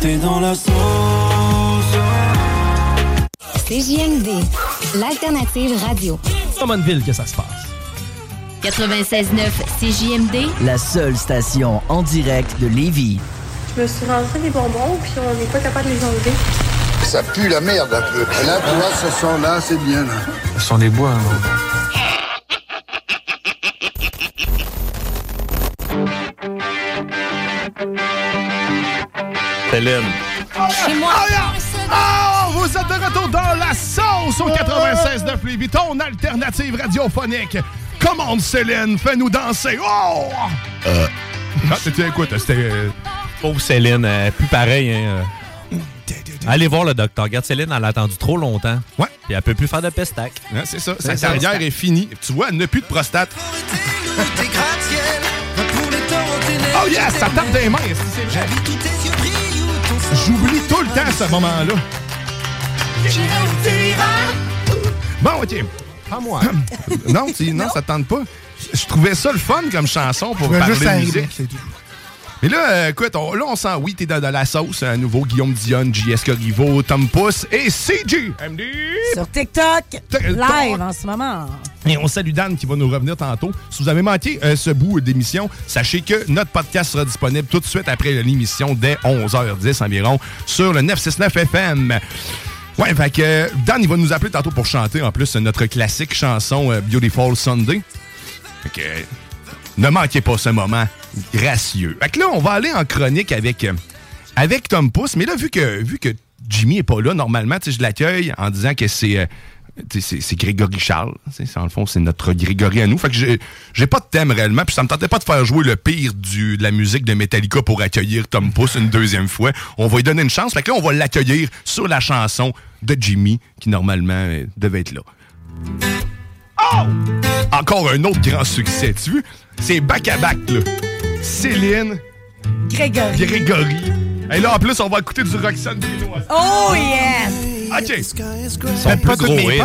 T'es dans la sauce. CJMD, l'alternative radio. Drummondville que ça se passe. 96.9 CJMD, La seule station en direct de Lévis. Je me suis rentré des bonbons, puis on n'est pas capable de les enlever. Ça pue la merde un peu. Là, tu vois, ce son-là, c'est bien. Là. Ce sont des bois. Céline. Chez moi. Oh, vous êtes de retour dans la sauce au 96.9 Lévis, ton alternative radiophonique. Commande Céline, fais-nous danser. Oh! Euh. Ah, c'était quoi? C'était... euh, Pauvre Céline, euh, plus pareil. Hein, euh. Allez voir le docteur. Regarde, Céline, elle a attendu trop longtemps. Ouais. Puis elle peut plus faire de pestac. c'est ça, sa C'est ça. carrière est finie. Tu vois, elle n'a plus de prostate. Oh yes, ça tape des mains. J'oublie tout le temps ce moment-là. Bon, OK. Pas moi. non, tu- non, ça tente pas. Je trouvais ça le fun comme chanson pour parler juste de musique. c'est tout. Mais là, euh, écoute, on- là, on sent, oui, t'es dans, dans la sauce. Un nouveau Guillaume Dion, JS Corriveau, Tom Pousse et CG. MD. Sur TikTok, TikTok. live en ce moment. Et on salue Dan qui va nous revenir tantôt. Si vous avez manqué euh, ce bout d'émission, sachez que notre podcast sera disponible tout de suite après l'émission dès 11h10 environ sur le 969 FM. Ouais, fait que Dan, il va nous appeler tantôt pour chanter en plus notre classique chanson euh, Beautiful Sunday. Fait que ne manquez pas ce moment gracieux. Fait que là, on va aller en chronique avec, euh, avec Tom Pousse. Mais là, vu que, vu que Jimmy est pas là, normalement, je l'accueille en disant que c'est euh, c'est Grégory Charles. En le fond, c'est notre Grégory à nous. Fait que j'ai pas de thème réellement. Puis ça me tentait pas de faire jouer le pire du, de la musique de Metallica pour accueillir Tom Pouce une deuxième fois. On va lui donner une chance. Fait que là, on va l'accueillir sur la chanson de Jimmy, qui normalement euh, devait être là. Oh! Encore un autre grand succès, tu vois? C'est back-à-back, là. Céline, Grégory. Grégory. Et là, en plus, on va écouter du Roxane Bruno. Oh yes! OK. Faites pas toutes mes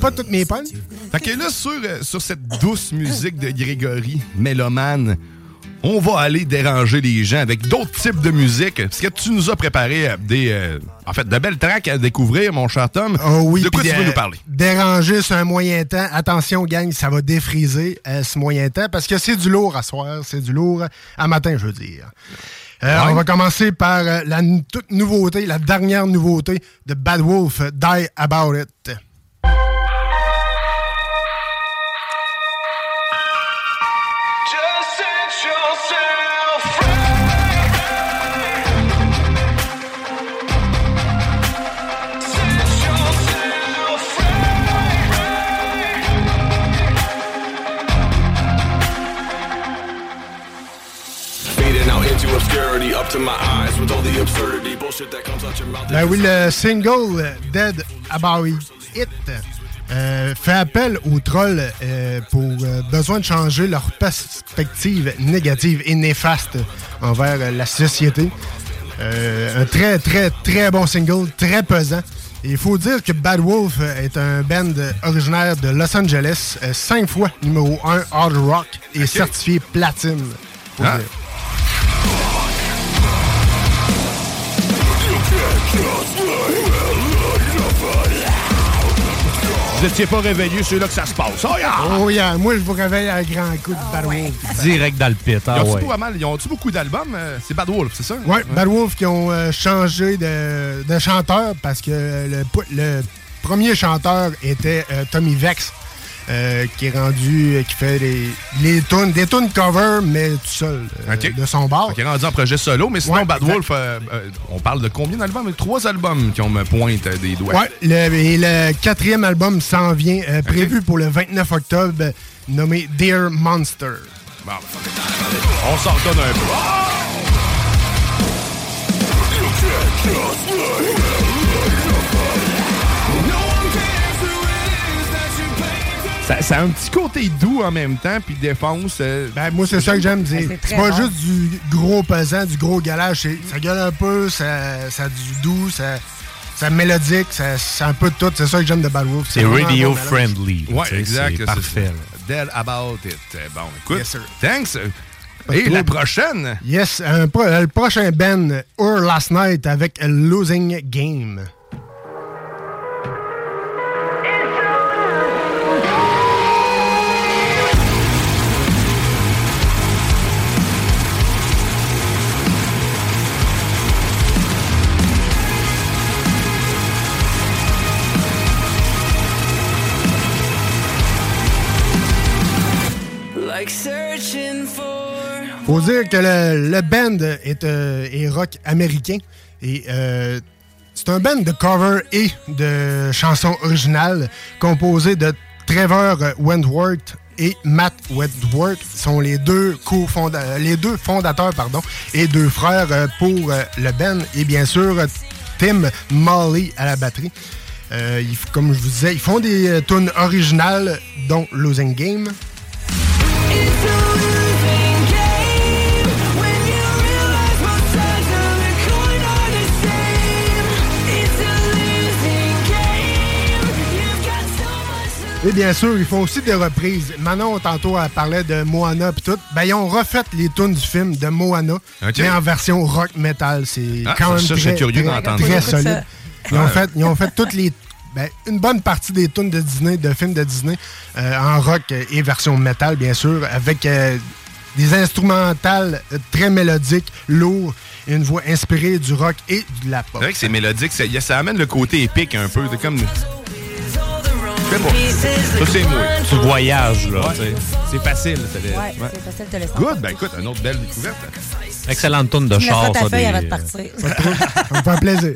pas toutes mes punches. Fait que là, sur, euh, sur cette douce musique de Grégory, mélomane, on va aller déranger les gens avec d'autres types de musique. Parce que tu nous as préparé euh, des, euh, en fait, de belles tracks à découvrir, mon cher Tom. Oh oui, de quoi tu veux nous parler? Déranger sur un moyen temps. Attention, gang, ça va défriser euh, ce moyen temps parce que c'est du lourd à soir, c'est du lourd à matin, je veux dire. Euh, Ouais. On va commencer par euh, la toute nouveauté, la dernière nouveauté de Bad Wolf, Die About It. Ben oui, le single Dead About It euh, fait appel aux trolls euh, pour euh, besoin de changer leur perspective négative et néfaste envers la société. Un très, très, très bon single, très pesant. Il faut dire que Bad Wolf est un band originaire de Los Angeles, cinq fois numéro 1 hard rock et certifié platine. Ah. dire. Vous n'étiez pas réveillé, c'est là que ça se passe. Oh, yeah! Oh yeah, moi je vous réveille à un grand coup de Bad Wolf. Direct dans le pit. Ils Ah ont-tu ouais. pas mal- ils ont-tu beaucoup d'albums? Euh, C'est Bad Wolf, c'est ça? Ouais, Bad Wolf qui ont euh, changé de, de chanteur parce que le, p- le premier chanteur était euh, Tommy Vex. Euh, qui est rendu, euh, qui fait les, les tunes, des tunes cover, mais tout seul, euh, de son bar. Qui est rendu en projet solo, mais sinon, Ouais, Bad. Wolf, on parle de combien d'albums? Trois albums qui ont me pointe des doigts. Ouais, le, et le quatrième album s'en vient, prévu pour le 29 octobre, nommé Dear Monster. Bon, on s'en redonne un peu. Ça, ça a un petit côté doux en même temps, puis défonce. euh, Ben, moi, c'est ça que j'aime dire. c'est C'est pas rare. juste du gros pesant, du gros galage. c'est- Ça gueule un peu, ça, ça a du doux, ça, ça mélodique, ça, c'est un peu de tout. C'est ça que j'aime de Bad Wolf. C'est radio friendly. Ouais, Tu sais, exact. C'est c'est parfait. Dead About It. Euh, Bon, écoute. Yes, sir. Thanks. Pas de Et la prochaine? Yes, un le prochain band, Ur Last Night avec Losing Game. Faut dire que le, le band est, euh, est rock américain et euh, c'est un band de cover et de chansons originales composé de Trevor Wentworth et Matt Wentworth sont les deux les deux fondateurs pardon et deux frères euh, pour le band et bien sûr Tim Molly à la batterie. Ils comme je vous disais, ils font des tunes originales dont Losing Game. Et bien sûr, ils font aussi des reprises. Manon, tantôt, elle parlait de Moana et tout. Ben, ils ont refait les tunes du film de Moana, mais en version rock metal. C'est Ah, quand même ça, très, curieux très, d'entendre très ça. solide. Ils ont, fait, ils ont fait toutes les... ben, une bonne partie des tunes de Disney, de films de Disney, euh, en rock et version metal, bien sûr, avec euh, des instrumentales très mélodiques, lourds, et une voix inspirée du rock et de la pop. C'est vrai que c'est mélodique. Ça amène le côté épique un peu. C'est comme. Je sais pas. Ça, c'est moi. Tu voyages, là. Ouais. C'est facile. Ouais, ouais. c'est facile de le Good. Ben écoute, une autre belle découverte. Excellente tourne de char, ta ça. feuille des- avant de partir. Ça me fait plaisir.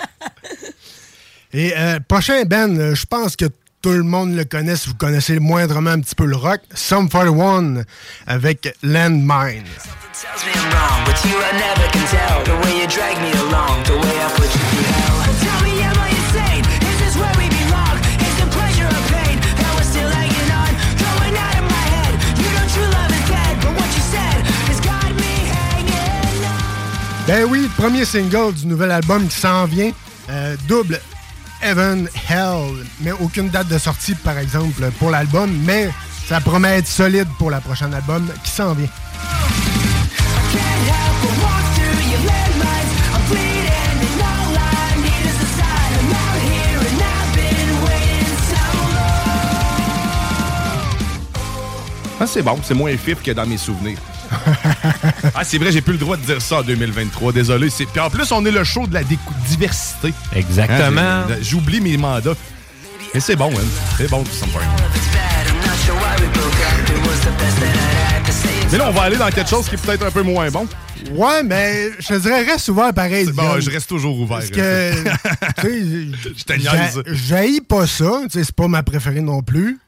Et euh, prochain euh, je pense que tout le monde le connaît si vous connaissez moindrement un petit peu le rock. Sum 41 avec Landmine. Ben oui, premier single du nouvel album qui s'en vient, euh, double Heaven Hell, mais aucune date de sortie par exemple pour l'album, mais ça promet être solide pour la prochaine album qui s'en vient. Ah, c'est bon, c'est moins fif que dans mes souvenirs. Ah, c'est vrai, j'ai plus le droit de dire ça en 2023. Désolé. c'est- Puis en plus, on est le show de la diversité. Exactement. Hein, J'oublie mes mandats. Mais c'est bon, hein. C'est bon, tout say. Mais là, on va aller dans quelque chose qui est peut-être un peu moins bon. Ouais, mais je te dirais, reste ouvert pareil. Bon, je reste toujours ouvert. Parce que, tu sais, pas ça. Tu sais, C'est pas ma préférée non plus.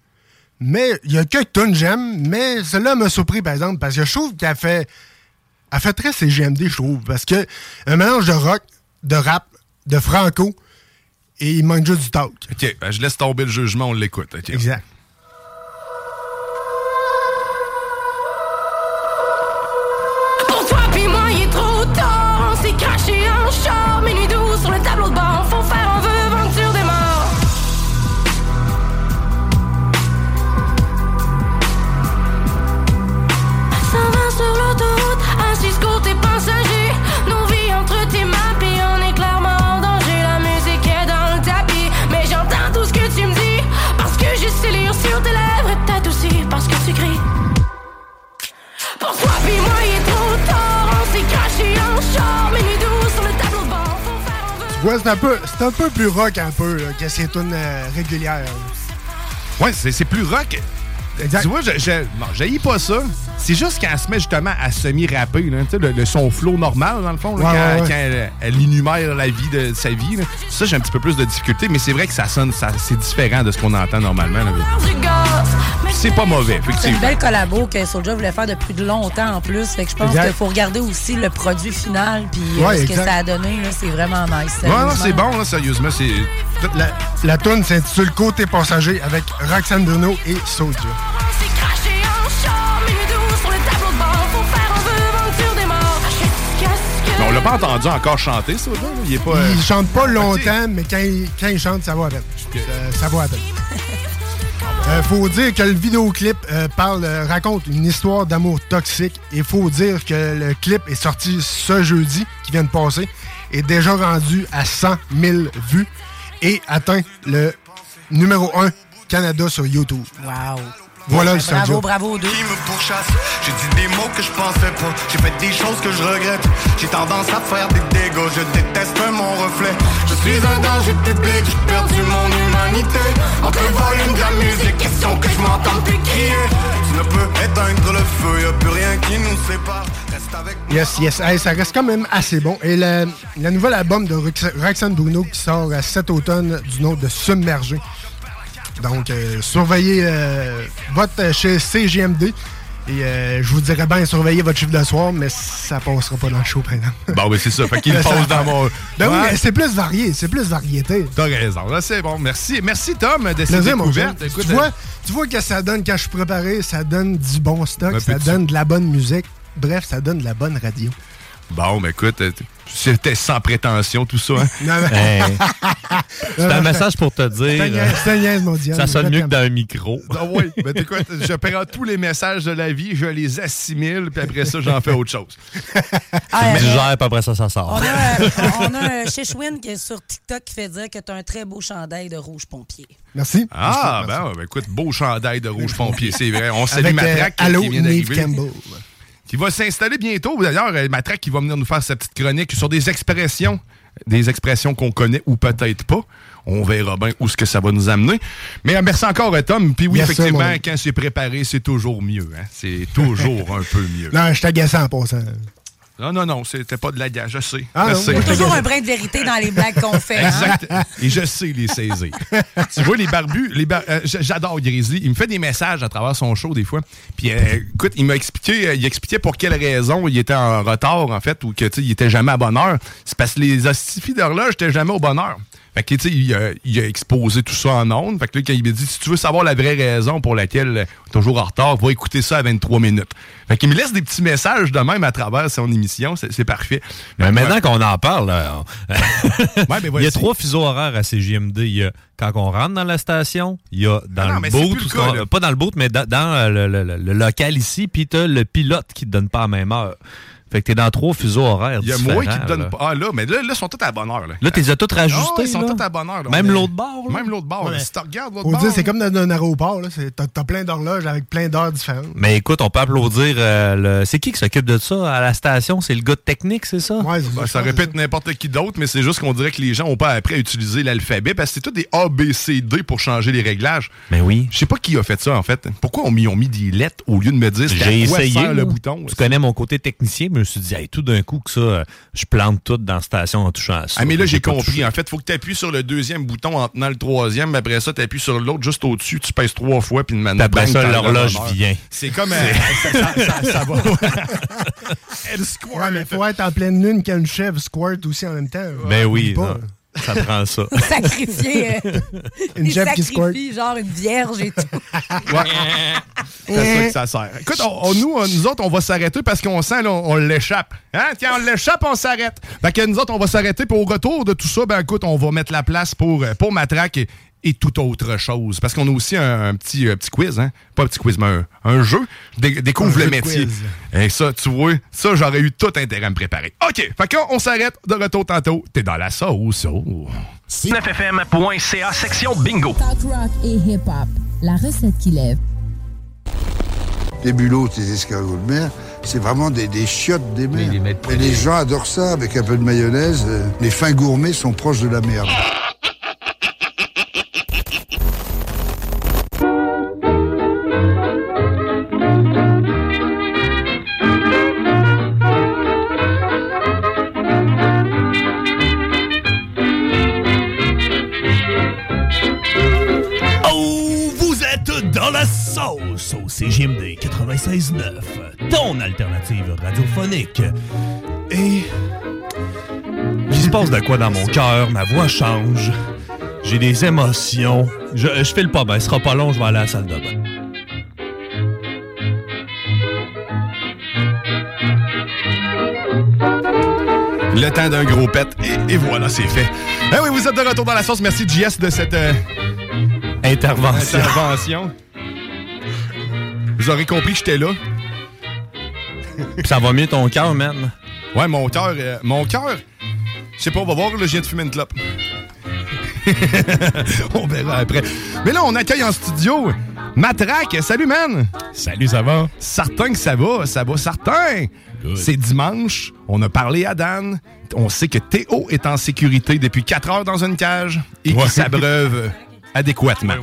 Mais il y a quelques tonnes que j'aime. Mais celle-là m'a surpris, par exemple, parce que je trouve qu'elle fait. Elle fait très CGMD, je trouve. Parce que un mélange de rock, de rap, de franco, et il manque juste du talk. OK, ben, je laisse tomber le jugement, on l'écoute. Exact. Vois, c'est un peu, un peu plus rock un peu que ces tunes euh, régulières. Ouais, c'est plus rock. Tu vois, je, je, pas ça. C'est juste quand elle se met justement à semi-rapper, là, tu sais, le, le son flow normal, dans le fond, là, Ouais, quand, ouais, ouais. quand elle, elle énumère la vie de sa vie. là. Ça, j'ai un petit peu plus de difficulté, mais c'est vrai que ça sonne, ça, c'est différent de ce qu'on entend normalement. C'est pas mauvais, C'est une belle collabo que Soulja voulait faire depuis de longtemps en plus. Fait que je pense qu'il faut regarder aussi le produit final puis euh, Ouais, ce que ça a donné. là, C'est vraiment nice. Ouais, non, sérieusement. c'est bon, là, sérieusement. C'est... La, la tune s'intitule Côté passager avec Roxane Bruno et Soulja. L'a pas entendu encore chanter, ça, là? Il est pas. euh, Il chante pas longtemps, mais quand il, quand il chante, ça va à peine. Euh, ça va à peine. Euh, faut dire que le vidéoclip euh, parle, euh, raconte une histoire d'amour toxique. Et faut dire que le clip est sorti ce jeudi qui vient de passer, est déjà rendu à 100 000 vues et atteint le numéro 1 Canada sur YouTube. Wow. Voilà le Bravo, bravo aux deux. Qui me pourchasse? J'ai dit des mots que je pensais pas. J'ai fait des choses que je regrette. J'ai tendance à faire des dégâts. Je déteste mon reflet. Je suis un danger public J'ai perdu mon humanité. Entre le volume de la musique Question que je m'entende plus crier Tu ne peux éteindre le feu. Y'a plus rien qui nous sépare. Reste avec moi Yes, yes. Hey, ça reste quand même assez bon. Et le, le nouvel album de Rox- Roxane Bruno qui sort euh, cet automne du nom de Submergé. Donc, euh, surveillez euh, votre euh, chez CGMD. Et euh, je vous dirais bien surveiller votre chiffre de soir, mais ça passera pas dans le show, par exemple. Bon, ben c'est ça. Fait qu'il va. dans mon. Ben oui, mais c'est plus varié, c'est plus variété. T'as raison. Là, c'est bon. Merci. Merci, Tom, de chum. Écoute, tu, vois, tu vois que ça donne, quand je suis préparé, ça donne du bon stock, ça donne de la bonne musique. Bref, ça donne de la bonne radio. Bon, mais écoute, euh, c'était sans prétention, tout ça. Hein? Non, mais- Hey. C'est un message pour te dire. niaise- c'est un niaise, mon Dieu. Ça sonne Je mieux que dans un micro. Ah oui, ben écoute, je prends tous les messages de la vie, je les assimile, puis après ça, j'en fais autre chose. Ah, Tu euh, digères, puis après ça, ça sort. On a, un- on a un Shishwin qui est sur TikTok qui fait dire que tu as un très beau chandail de rouge pompier. Merci. Ah, Merci. ben, ben, écoute, beau chandail de rouge pompier, c'est vrai. On salue euh, Matraque Allô, qui vient d'arriver. Campbell. Qui va s'installer bientôt. D'ailleurs, euh, Matraque qui va venir nous faire sa petite chronique sur des expressions, des expressions qu'on connaît ou peut-être pas. On verra bien où ce que ça va nous amener. Mais euh, merci encore, Tom. Puis oui, effectivement, quand c'est préparé, c'est toujours mieux. hein. C'est toujours un peu mieux. Non, je t'agaçais en passant. Non, non, non, c'était pas de la gage, je sais. Ah, je non, sais. Il y a toujours un brin de vérité dans les blagues qu'on fait. hein? Exact. Et je sais les saisir. tu vois, les barbus, les bar- euh, j'adore Grizzly. Il me fait des messages à travers son show des fois. Puis, euh, écoute, il m'a expliqué, euh, il expliquait pour quelle raison il était en retard, en fait, ou que, tu sais, il était jamais à bonne heure. C'est parce que les hostifies d'horloge étaient jamais au bonne heure. Fait que, tu sais, il, a- il a exposé tout ça en ondes. Fait que là, quand il m'a dit, si tu veux savoir la vraie raison pour laquelle euh, toujours en retard, va écouter ça à 23 minutes. Fait qu'il me laisse des petits messages de même à travers son émission. C'est parfait. Mais Ouais. maintenant qu'on en parle, là, on- ben il y a trois fuseaux horaires à CJMD. Il y a quand on rentre dans la station, il y a dans Ah non, le mais cas, là. pas dans le boot, mais dans, dans, euh, le, le- le- le local ici, puis t'as le pilote qui te donne pas à la même heure. Fait que t'es dans trois fuseaux horaires Il y a différents. moi qui te donne là. pas. Ah là, mais là, là, ils sont tous à la bonne heure. Là, Là, t'es as toutes rajustés. Ouais, ils sont tous à la bonne heure. là. Même l'autre bord. là. Même l'autre bord. Ouais. Si tu regardes l'autre Faut bord. dire, c'est comme dans un aéroport. T'as t'as plein d'horloges avec plein d'heures différentes. Mais écoute, on peut applaudir. euh, le... C'est qui qui s'occupe de ça à la station? C'est le gars de technique, c'est ça? Ouais, Ben, ça répète n'importe qui d'autre, mais c'est juste qu'on dirait que les gens n'ont pas appris à utiliser l'alphabet parce que c'est tout des A, B, C, D pour changer les réglages. Mais oui. Je sais pas qui a fait ça, en fait. Pourquoi on mis, ont mis des lettres au lieu de me dire J'ai à essayé. le bouton? Tu connais mon côté technicien, mais je me suis dit, hey, tout d'un coup que ça, euh, je plante tout dans la station en touchant à ça. Ah, mais là, j'ai compris. touché. En fait, il faut que tu appuies sur le deuxième bouton en tenant le troisième. mais Après ça, tu appuies sur l'autre juste au-dessus. Tu pèses trois fois. Puis une Puis après ça, l'horloge vient. C'est comme. euh, ça, ça- ça- ça va. Elle squirt. Ouais, mais faut être en pleine lune quand une chèvre squirt aussi en même temps. Ben oui, pas. Ça prend ça. Sacrifier. euh, Une qui genre une vierge et tout. C'est ça que ça sert. Écoute, on- on- nous, on- nous autres, on va s'arrêter parce qu'on sent, là, on, on l'échappe. Hein? Tiens, on l'échappe, on s'arrête. Fait que nous autres, on va s'arrêter. Puis au retour de tout ça, ben écoute, on va mettre la place pour, euh, pour Matraque et, et toute autre chose. Parce qu'on a aussi un, un petit, euh, petit quiz, hein? Pas un petit quiz, mais un, un jeu. Dé- découvre Un le jeu métier. quiz. Et ça, tu vois, ça, j'aurais eu tout intérêt à me préparer. OK, fait qu'on s'arrête. De retour tantôt. T'es dans la sauce. oh. 9fm.ca section bingo. Talk rock et hip-hop. La recette qui lève. Les bulots, les escargots de mer, c'est vraiment des, des chiottes des mers. Et les gens adorent ça avec un peu de mayonnaise. Euh, Les fins gourmets sont proches de la merde. La sauce au CGMD 96.9, ton alternative radiophonique. Et Il se passe de quoi dans mon cœur, ma voix change, j'ai des émotions, je, je fais le pas bien, ce sera pas long, je vais aller à la salle de bain. Le temps d'un gros pet. Et, et voilà, c'est fait. Eh oui, vous êtes de retour dans la sauce. Merci, JS, de cette euh, Intervention. intervention. Vous aurez compris que j'étais là. Puis ça va mieux ton cœur, man? Ouais, mon cœur. euh, mon cœur. Je sais pas, on va voir, là, je viens de fumer une clope. on verra après. Mais là, on accueille en studio Matraque. Salut, man! Salut, ça va? Certain que ça va, ça va, certain! C'est dimanche, on a parlé à Dan, on sait que Théo est en sécurité depuis 4 heures dans une cage et qu'il s'abreuve adéquatement.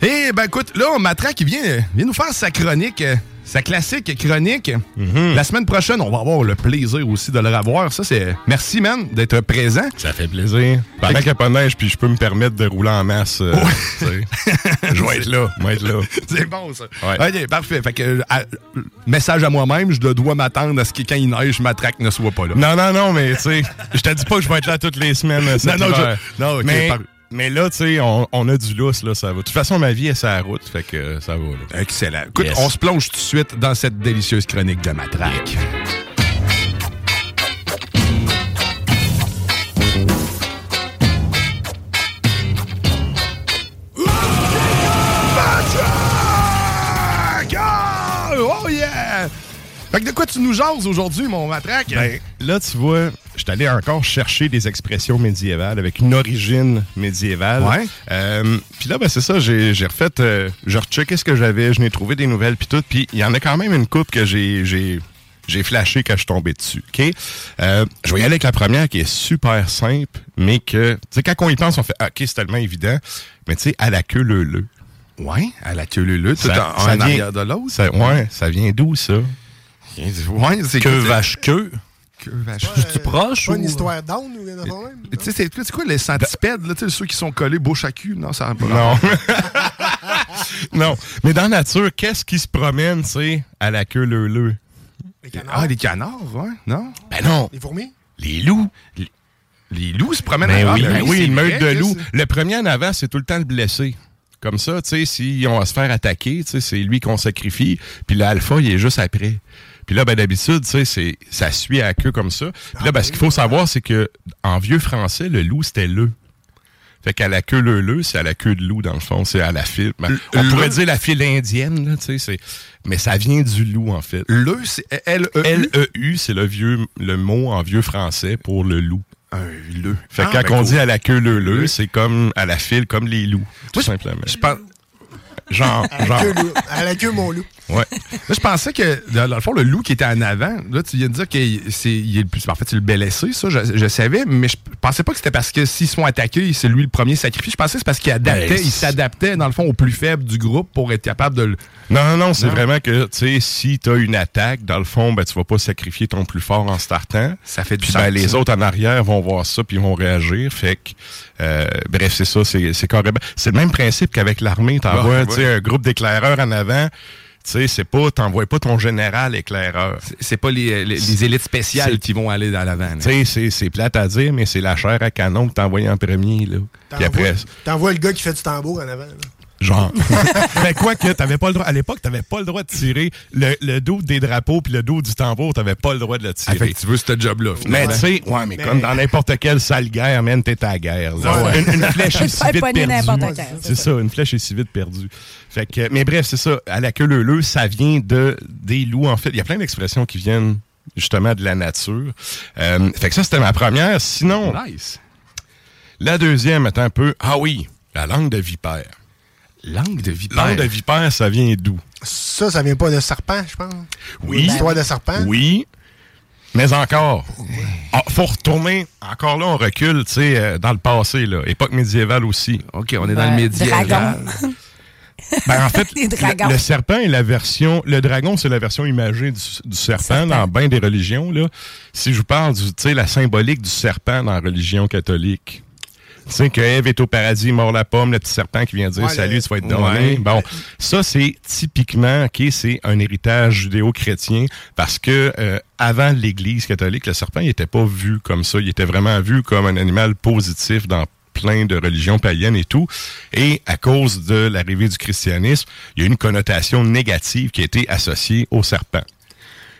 Et ben écoute, là, Matraque, il vient, vient nous faire sa chronique, euh, sa classique chronique. Mhm. La semaine prochaine, on va avoir le plaisir aussi de le revoir. Ça, c'est... Merci, man, d'être présent. Ça fait plaisir. Pendant qu'il n'y a pas de neige, puis je peux me permettre de rouler en masse. euh, tu sais. Je vais être là. Je vais être là. C'est bon, ça. Ouais. OK, parfait. Fait que, euh, à- message à moi-même, je dois m'attendre à ce que quand il neige, Matraque ne soit pas là. Non, non, non, mais tu sais, je te dis pas que je vais être là toutes les semaines. euh, cet Non, non, hiver. je- non, ok, mais, par- mais là, tu sais, on, on a du lousse, là, ça va. De toute façon, ma vie est sur la route, fait que euh, ça va. Là. Excellent. Écoute, Yes. on se plonge tout de suite dans cette délicieuse chronique de Matraque. Matraque! Fait que de quoi tu nous jases aujourd'hui, mon Matraque? Ben, là, tu vois, je suis allé encore chercher des expressions médiévales avec une origine médiévale. Ouais. Euh, puis là, ben, c'est ça, j'ai refait, euh, j'ai rechecké ce que j'avais, je n'ai trouvé des nouvelles, puis tout. Puis il y en a quand même une coupe que j'ai j'ai flashé quand je suis tombé dessus. OK? Euh, je vais y aller avec la première qui est super simple, mais que, tu sais, quand on y pense, on fait, ah, OK, c'est tellement évident, mais tu sais, à la queue leu Ouais, à la queue leu tout Ça- en, en vient- arrière de l'autre. Ouais, ça vient d'où, ça? Ouais, c'est Que vache queue. Que vache Tu proche Pas ou... une histoire d'âne ou de même? Tu sais, c'est c'est quoi les centipèdes, là, tu sais, ceux qui sont collés bouche à cul? Non, ça n'a pas Non. non. Mais dans la nature, qu'est-ce qui se promène, tu sais, à la queue leu Ah, les canards, ouais, non? Ben non. Les fourmis? Les loups. Les, les loups se promènent Ben à oui, Ah, ben oui, c'est une meute de loups. c'est- Le premier en avant, c'est tout le temps le blessé. Comme ça, tu sais, si on va se faire attaquer, tu sais, c'est lui qu'on sacrifie, puis l'alpha, il est juste après. Puis là, ben d'habitude, tu sais, c'est ça suit à la queue comme ça. Puis là, ben, ce qu'il faut savoir, c'est que en vieux français, le loup, c'était le. Fait qu'à la queue le le, c'est à la queue de loup, dans le fond, c'est à la file. Ben, on Le- pourrait dire la file indienne, là, tu sais, c'est- mais ça vient du loup, en fait. Le, c'est L-E-U. L-E-U, c'est le vieux, le mot en vieux français pour le loup. Un le. Fait que Ah, quand ben on cool. dit à la queue le le, c'est comme à la file, comme les loups, tout simplement. Je pense. Genre, À la genre. queue, loup. À la queue, mon loup. Ouais. Là, je pensais que, dans le fond, le loup qui était en avant, là, tu viens de dire que c'est il est le plus. En fait, c'est le blessé, ça, je, je savais, mais je pensais pas que c'était parce que s'ils se font attaquer, c'est lui le premier sacrifié. Je pensais que c'est parce qu'il adaptait, Ben, il s'adaptait, dans le fond, au plus faible du groupe pour être capable de le. Non, non, non, c'est vraiment que, tu sais, si t'as une attaque, dans le fond, ben, tu vas pas sacrifier ton plus fort en startant. Ça fait du Puis, sens. ben, les autres en arrière vont voir ça puis ils vont réagir. Fait que, euh, bref, c'est ça, c'est c'est carrément. C'est le même principe qu'avec l'armée. T'envoies, tu sais, ouais. un groupe d'éclaireurs en avant. Tu sais, c'est pas, t'envoies pas ton général éclaireur. C'est- C'est pas les, les, les élites spéciales C'est- qui vont aller dans l'avant. Tu sais, c'est- c'est plate à dire, mais c'est la chair à canon que envoyé en premier, là. T'envoies- T'envoies le gars qui fait du tambour en avant. là. Genre. Mais quoi que, t'avais pas le droit. À l'époque, t'avais pas le droit de tirer le, le dos des drapeaux puis le dos du tambour, t'avais pas le droit de le Ah, tirer. fait que tu veux ce job-là. mais tu sais, ouais, mais, Mais- comme dans n'importe quelle sale guerre, man, t'es à la guerre. là. Ouais. Une, une flèche est si vite perdue. C'est ça, une flèche est si vite perdue. Fait que, mais bref, c'est ça. À la queue leu ça vient de des loups, en fait. Il y a plein d'expressions qui viennent justement de la nature. Euh, fait que ça, c'était ma première. Sinon, Nice. la deuxième est un peu, ah oui, la langue de vipère. Langue de vipère. Langue de vipère, ça vient d'où? Ça, ça vient pas de serpent, je pense. Oui. L'histoire de serpent? Oui, mais encore. Ah, faut retourner. Encore là, on recule, tu sais, euh, dans le passé, là. Époque médiévale aussi. OK, on est dans Ouais, le médiéval. dragon. Ben, en fait, Les dragons. le, le serpent est la version. Le dragon, c'est la version imagée du, du serpent, Serpent. dans bien des religions, là. Si je vous parle du, tu sais, la symbolique du serpent dans la religion catholique. Tu sais que Ève est au paradis, mord la pomme, le petit serpent qui vient dire Ouais, salut, tu vas être Ouais. donné. Bon, ça c'est typiquement, ok, c'est un héritage judéo-chrétien parce que euh, avant l'Église catholique, le serpent il était pas vu comme ça, il était vraiment vu comme un animal positif dans plein de religions païennes et tout. Et à cause de l'arrivée du christianisme, il y a une connotation négative qui a été associée au serpent.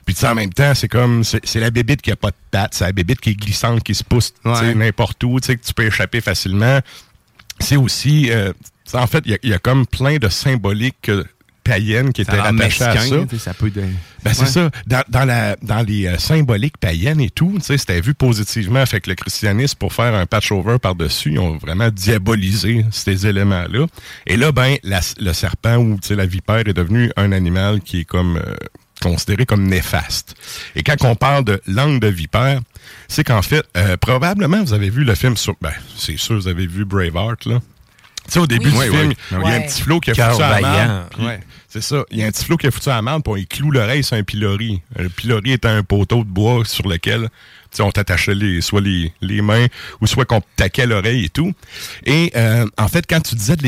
Puis tu sais, en même temps, c'est comme c'est c'est la bébite qui a pas de pattes, c'est la bébite qui est glissante, qui se pousse Ouais. n'importe où, tu sais, que tu peux échapper facilement. C'est aussi, euh, tu sais, en fait, il y y, a comme plein de symboliques païennes qui Ça étaient rattachées à ça. ça peut Ben, c'est Ouais. ça. Dans, dans, la, dans les euh, symboliques païennes et tout, tu sais, c'était vu positivement. Fait que le christianisme, pour faire un patch-over par-dessus, ils ont vraiment diabolisé ces éléments-là. Et là, ben, la- le serpent ou tu sais, la vipère est devenu un animal qui est comme euh, considéré comme néfaste. Et quand on parle de langue de vipère, c'est qu'en fait, euh, probablement, vous avez vu le film sur... Ben, c'est sûr, vous avez vu Braveheart, là. Tu sais, au début Oui. du Oui, film, oui. il y a un petit flot qui a Cœur foutu à la Ouais. C'est ça. Il y a un petit flot qui a foutu à la on y cloue l'oreille sur un pilori. Un pilori est un poteau de bois sur lequel tu sais, on t'attachait les, soit les, les mains ou soit qu'on taquait l'oreille et tout. Et euh, en fait, quand tu disais de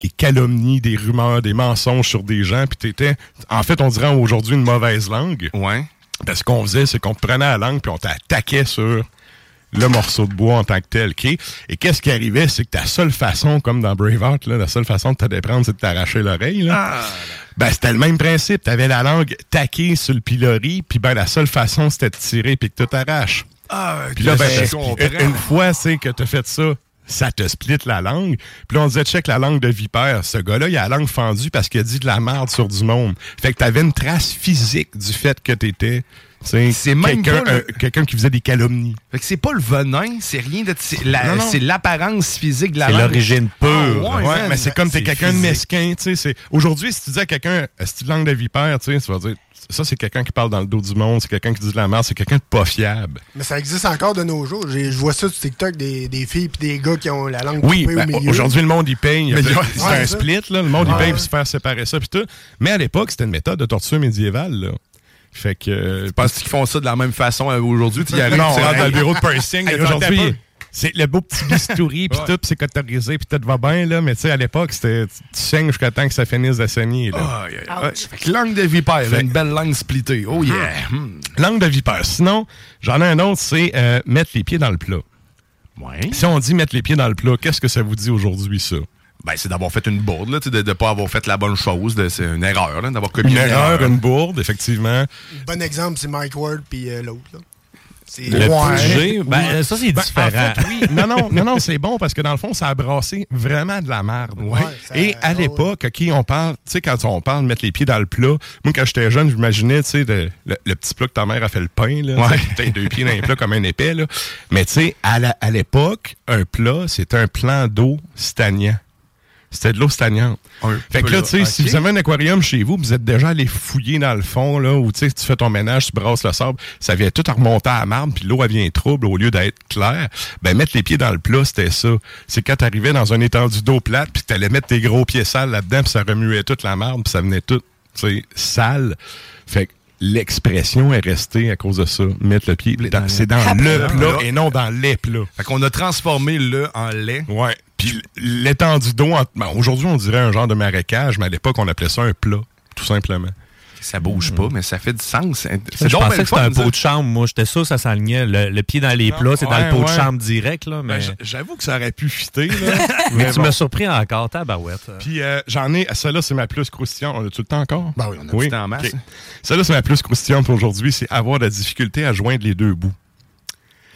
Des calomnies, des rumeurs, des mensonges sur des gens, puis t'étais, en fait, on dirait aujourd'hui une mauvaise langue. Ouais. Parce qu'on faisait, c'est qu'on te prenait la langue, puis on t'attaquait sur le morceau de bois en tant que tel. ok? Et qu'est-ce qui arrivait, c'est que ta seule façon, comme dans Braveheart, là, la seule façon de te déprendre, c'est de t'arracher l'oreille. là. Ben, c'était le même principe. T'avais la langue taquée sur le pilori, puis ben, la seule façon, c'était de tirer puis que tu t'arraches. Ah, Puis là, ben, une fois, c'est que t'as fait ça, ça te split la langue. Puis là, on disait, check la langue de vipère. Ce gars-là, il a la langue fendue parce qu'il a dit de la merde sur du monde. Fait que t'avais une trace physique du fait que t'étais... C'est quelqu'un le- quelqu'un qui faisait des calomnies. Fait que c'est pas le venin, c'est rien de. C'est la- l'apparence physique de la C'est l'origine Ah, pure. ouais, mais c'est comme t'es quelqu'un de mesquin, tu sais. c'est- Aujourd'hui, si tu dis à quelqu'un, c'est une langue de vipère, tu sais, tu vas dire, ça, c'est quelqu'un qui parle dans le dos du monde, c'est quelqu'un qui dit de la merde, c'est quelqu'un de pas fiable. Mais ça existe encore de nos jours. J'ai- Je vois ça sur TikTok, des, des filles et des gars qui ont la langue Oui, coupée ben, au milieu. aujourd'hui, le monde, il paye. il c'est ouais, un ça. split, là. Le monde, il Ouais. paye pour se faire séparer ça, puis tout. Mais à l'époque, c'était une méthode de torture médiévale, là. Fait que. Je pense qu'ils font ça de la même façon euh, aujourd'hui? Tu y arrives, non, tu rentres hey, dans le bureau de pursing. Hey, aujourd'hui, c'est le beau petit bistouri, puis Ouais. tout, puis c'est cotorisé, puis tout va bien, là. Mais tu sais, à l'époque, c'était. Tu saignes jusqu'à temps que ça finisse de saigner, là. Ouais, fait que langue de vipère, Fait- une belle langue splittée. Oh yeah. Hmm. Langue de vipère. Sinon, j'en ai un autre, c'est euh, mettre les pieds dans le plat. Si on dit mettre les pieds dans le plat, qu'est-ce que ça vous dit aujourd'hui, ça? Ben, c'est d'avoir fait une bourde, là, tu sais, de ne pas avoir fait la bonne chose. C'est une erreur, là, d'avoir copié Une erreur, une bourde, effectivement. Bon exemple, c'est Mike Ward puis euh, l'autre. là. C'est Le Ouais. ben, ça, c'est Ben, différent. en fait, oui. Non, non, non, non, c'est bon parce que dans le fond, ça a brassé vraiment de la merde. Et à l'époque, OK, on parle, tu sais, quand on parle de mettre les pieds dans le plat, moi, quand j'étais jeune, j'imaginais, tu sais, le, le petit plat que ta mère a fait le pain, là. Ouais. deux pieds dans les plats comme un épais, là. Mais tu sais, à l'époque, un plat, c'était un plan d'eau stagnant. C'était de l'eau stagnante. Fait que là, tu sais, si vous avez un aquarium chez vous, vous êtes déjà allé fouiller dans le fond, là, où tu sais, tu fais ton ménage, tu brasses le sable, ça vient tout à remonter à la marbre, puis l'eau, elle vient trouble au lieu d'être claire. Ben, mettre les pieds dans le plat, c'était ça. C'est quand t'arrivais dans un étendue d'eau plate, puis t'allais mettre tes gros pieds sales là-dedans, puis ça remuait toute la marbre, puis ça venait tout, tu sais, sale. Fait que l'expression est restée à cause de ça. Mettre le pied, dans- c'est dans le plat et non dans les plats. Fait qu'on a transformé le en lait. Ouais. Puis l'étendue d'eau, en- ben, aujourd'hui, on dirait un genre de marécage, mais à l'époque, on appelait ça un plat, tout simplement. Ça bouge pas, mais ça fait du sens. Je donc pensais que c'était un pot de chambre. Moi, j'étais sûr que ça s'alignait. Le, le pied dans les plats, c'est dans le pot de chambre direct. Là, mais Ben, j- J'avoue que ça aurait pu fitter. Là. mais tu m'as surpris encore, tabarouette. Puis euh, j'en ai, celle-là, c'est ma plus croustillante. On a tout le temps encore? Ben oui, on a du temps en masse. Celle-là, c'est ma plus croustillante pour aujourd'hui, c'est avoir de la difficulté à joindre les deux bouts.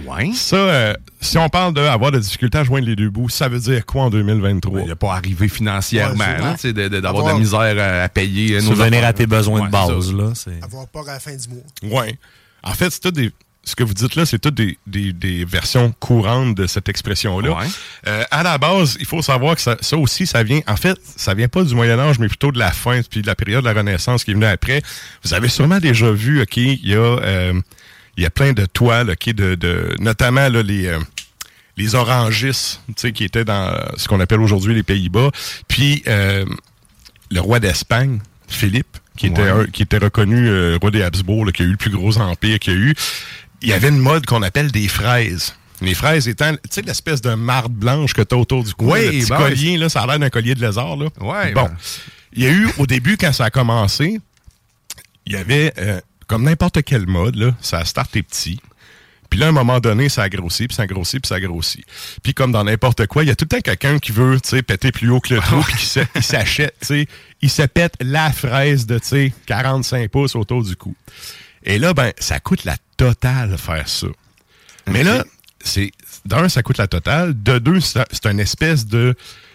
Ouais. Ça, euh, si on parle d'avoir de la difficulté à joindre les deux bouts, ça veut dire quoi en 2023? Il n'a pas arrivé financièrement, Ouais, d'avoir de, la misère à, payer. euh, nos Subvenir affaires. à tes besoins de base. Là, c'est... Avoir peur à la fin du mois. Ouais. En fait, c'est tout des. Ce que vous dites là, c'est toutes des, des- des versions courantes de cette expression-là. Ouais. Euh, à la base, il faut savoir que ça, ça aussi, ça vient. En fait, ça vient pas du Moyen Âge, mais plutôt de la fin, puis de la période de la Renaissance qui est venue après. Vous avez sûrement déjà vu, ok, il y a, euh, il y a plein de toiles, de, de notamment là, les. euh, les orangis, tu sais, qui étaient dans ce qu'on appelle aujourd'hui les Pays-Bas. Puis euh, le roi d'Espagne, Philippe, qui était, Ouais. un- qui était reconnu euh, roi des Habsbourg, là, qui a eu le plus gros empire qu'il y a eu, il y avait une mode qu'on appelle des fraises. Les fraises étant, tu sais, l'espèce de marde blanche que tu as autour du cou, Oui, le petit ben collier, là, ça a l'air d'un collier de lézard. Là. Ouais, bon. ben. Il y a eu, au début, quand ça a commencé, il y avait, euh, comme n'importe quelle mode, là, ça a starté petit. Puis là, à un moment donné, ça a grossi, puis ça a grossi, puis ça a grossi. Puis comme dans n'importe quoi, il y a tout le temps quelqu'un qui veut, tu sais, péter plus haut que le trou, puis qui se- il s'achète, tu sais, il se pète la fraise de, tu sais, 45 pouces autour du cou. Et là, ben, ça coûte la totale faire ça. Mais là, c'est d'un, ça coûte la totale. De deux, c'est c'est une espèce de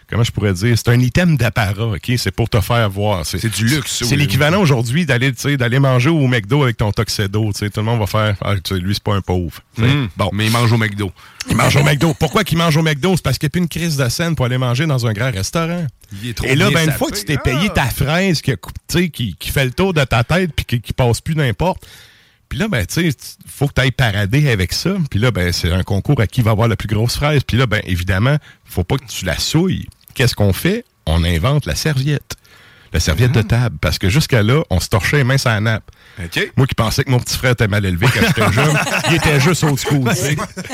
comment je pourrais dire, c'est un item d'apparat, ok? C'est pour te faire voir. C'est du luxe, C'est oui. l'équivalent aujourd'hui d'aller, d'aller manger au McDo avec ton tuxedo. Sais, tout le monde va faire, ah, lui c'est pas un pauvre. Tu sais, Mm. Bon, Mais il mange au McDo. il mange au McDo. Pourquoi qu'il mange au McDo? C'est parce qu'il n'y a plus une crise de scène pour aller manger dans un grand restaurant. Il est trop Et là, ben, une fois que tu t'es Ah! payé ta fraise qui, qui, qui fait le tour de ta tête puis qui, qui passe plus n'importe, puis là, ben, tu sais, faut que tu ailles parader avec ça. Puis là, ben, c'est un concours à qui va avoir la plus grosse fraise. Puis là, ben, évidemment, faut pas que tu la souilles. Qu'est-ce qu'on fait? On invente la serviette. La serviette Ah. de table. Parce que jusqu'à là, on se torchait les mains sur la nappe. Moi qui pensais que mon petit frère était mal élevé quand j'étais jeune, il était juste au school.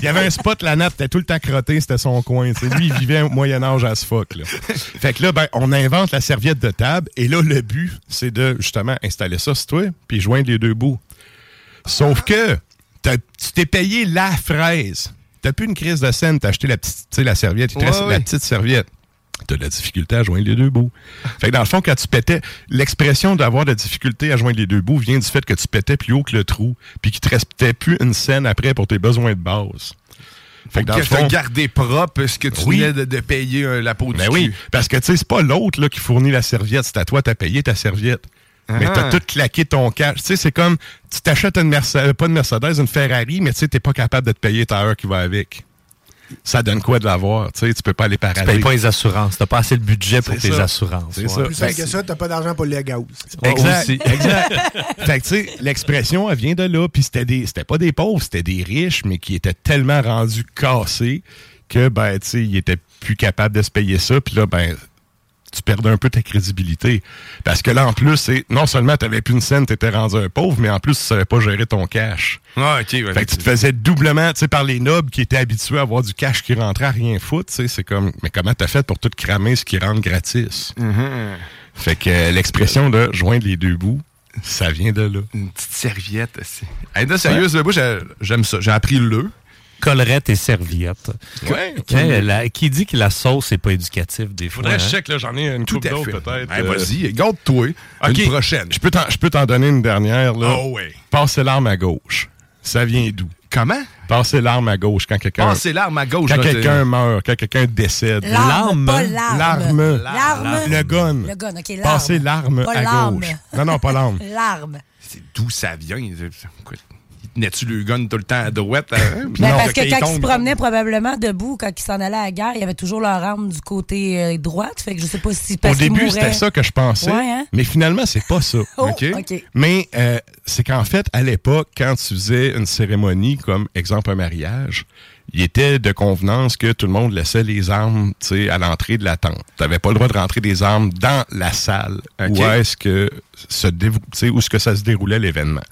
Il y avait un spot, la nappe était tout le temps crotté, c'était son coin. Lui, il vivait au Moyen-Âge à ce fuck. Là. Fait que là, ben, on invente la serviette de table, et là, le but, c'est de justement installer ça sur toi, puis joindre les deux bouts. Sauf que t'as- tu t'es payé la fraise. T'as plus une crise de scène, t'as acheté la petite, la serviette, il te Ouais, reste la petite serviette. T'as de la difficulté à joindre les deux bouts. Fait que dans le fond, quand tu pétais, l'expression d'avoir de la difficulté à joindre les deux bouts vient du fait que tu pétais plus haut que le trou, puis qu'il te restait plus une scène après pour tes besoins de base. Fait que dans que le fond, gardé propre ce que tu Oui. venais de, de payer euh, la peau du ben cul. oui, parce que tu sais, c'est pas l'autre là, qui fournit la serviette, c'est à toi, t'as payé ta serviette. Mais Ah. t'as tout claqué ton cash. Tu sais, c'est comme, tu t'achètes une Mercedes, pas une Mercedes, une Ferrari, mais tu sais, t'es pas capable de te payer ta heure qui va avec. Ça donne quoi de l'avoir? Tu sais, tu peux pas aller parader. Tu payes pas les assurances. T'as pas assez de budget pour tes ça. assurances. C'est Ouais. ça. Plus simple que ça, t'as pas d'argent pour le gaz. Exact. exact. fait que, tu sais, l'expression, elle vient de là. Puis c'était des, c'était pas des pauvres, c'était des riches, mais qui étaient tellement rendus cassés que, ben, tu sais, ils étaient plus capables de se payer ça. Puis là, ben, tu perdais un peu ta crédibilité. Parce que là, en plus, c'est non seulement tu plus une scène, tu étais rendu un pauvre, mais en plus, tu savais pas gérer ton cash. Ah, ok, ouais. Fait que tu te faisais doublement, tu sais, par les nobles qui étaient habitués à avoir du cash qui rentrait à rien foutre, tu sais, c'est comme, mais comment t'as fait pour tout cramer ce qui rentre gratis? Mhm. Fait que euh, l'expression de joindre les deux bouts, ça vient de là. Une petite serviette. aussi. Hey, là, sérieux, moi, j'ai- j'aime ça. J'ai appris le. Collerette et serviette. Ouais. La- qui dit que la sauce n'est pas éducative des fois? Faudrait que je hein? check, là, j'en ai une Tout couple à d'autres peut-être. Hey, euh, Vas-y, garde-toi. Une prochaine. Je peux t'en- je peux t'en donner une dernière, là. Oh, ouais. Passer l'arme à gauche. Ça vient d'où? Comment? Passer l'arme à gauche quand quelqu'un. Passer l'arme à gauche. Quand quelqu'un meurt, quand quelqu'un décède. L'arme, pas l'arme? L'arme. L'arme. Le gun. Le gun, OK, l'arme. Passer l'arme Pas à l'arme. gauche. Non, non, pas l'arme. L'arme. C'est d'où ça vient? Tenait-tu le gun tout le temps à droite? hein? Puis Ben, non, parce que quand ils se promenaient probablement debout, quand ils s'en allaient à la guerre, il y avait toujours leur arme du côté euh, droite. Fait que je sais pas si Au début, c'était ça que je pensais. Ouais, hein? Mais finalement, c'est pas ça. Oh. Mais euh, c'est qu'en fait, à l'époque, quand tu faisais une cérémonie, comme exemple un mariage, il était de convenance que tout le monde laissait les armes tu sais, à l'entrée de la tente. Tu n'avais pas le droit de rentrer des armes dans la salle où est-ce que se où que ça se déroulait l'événement.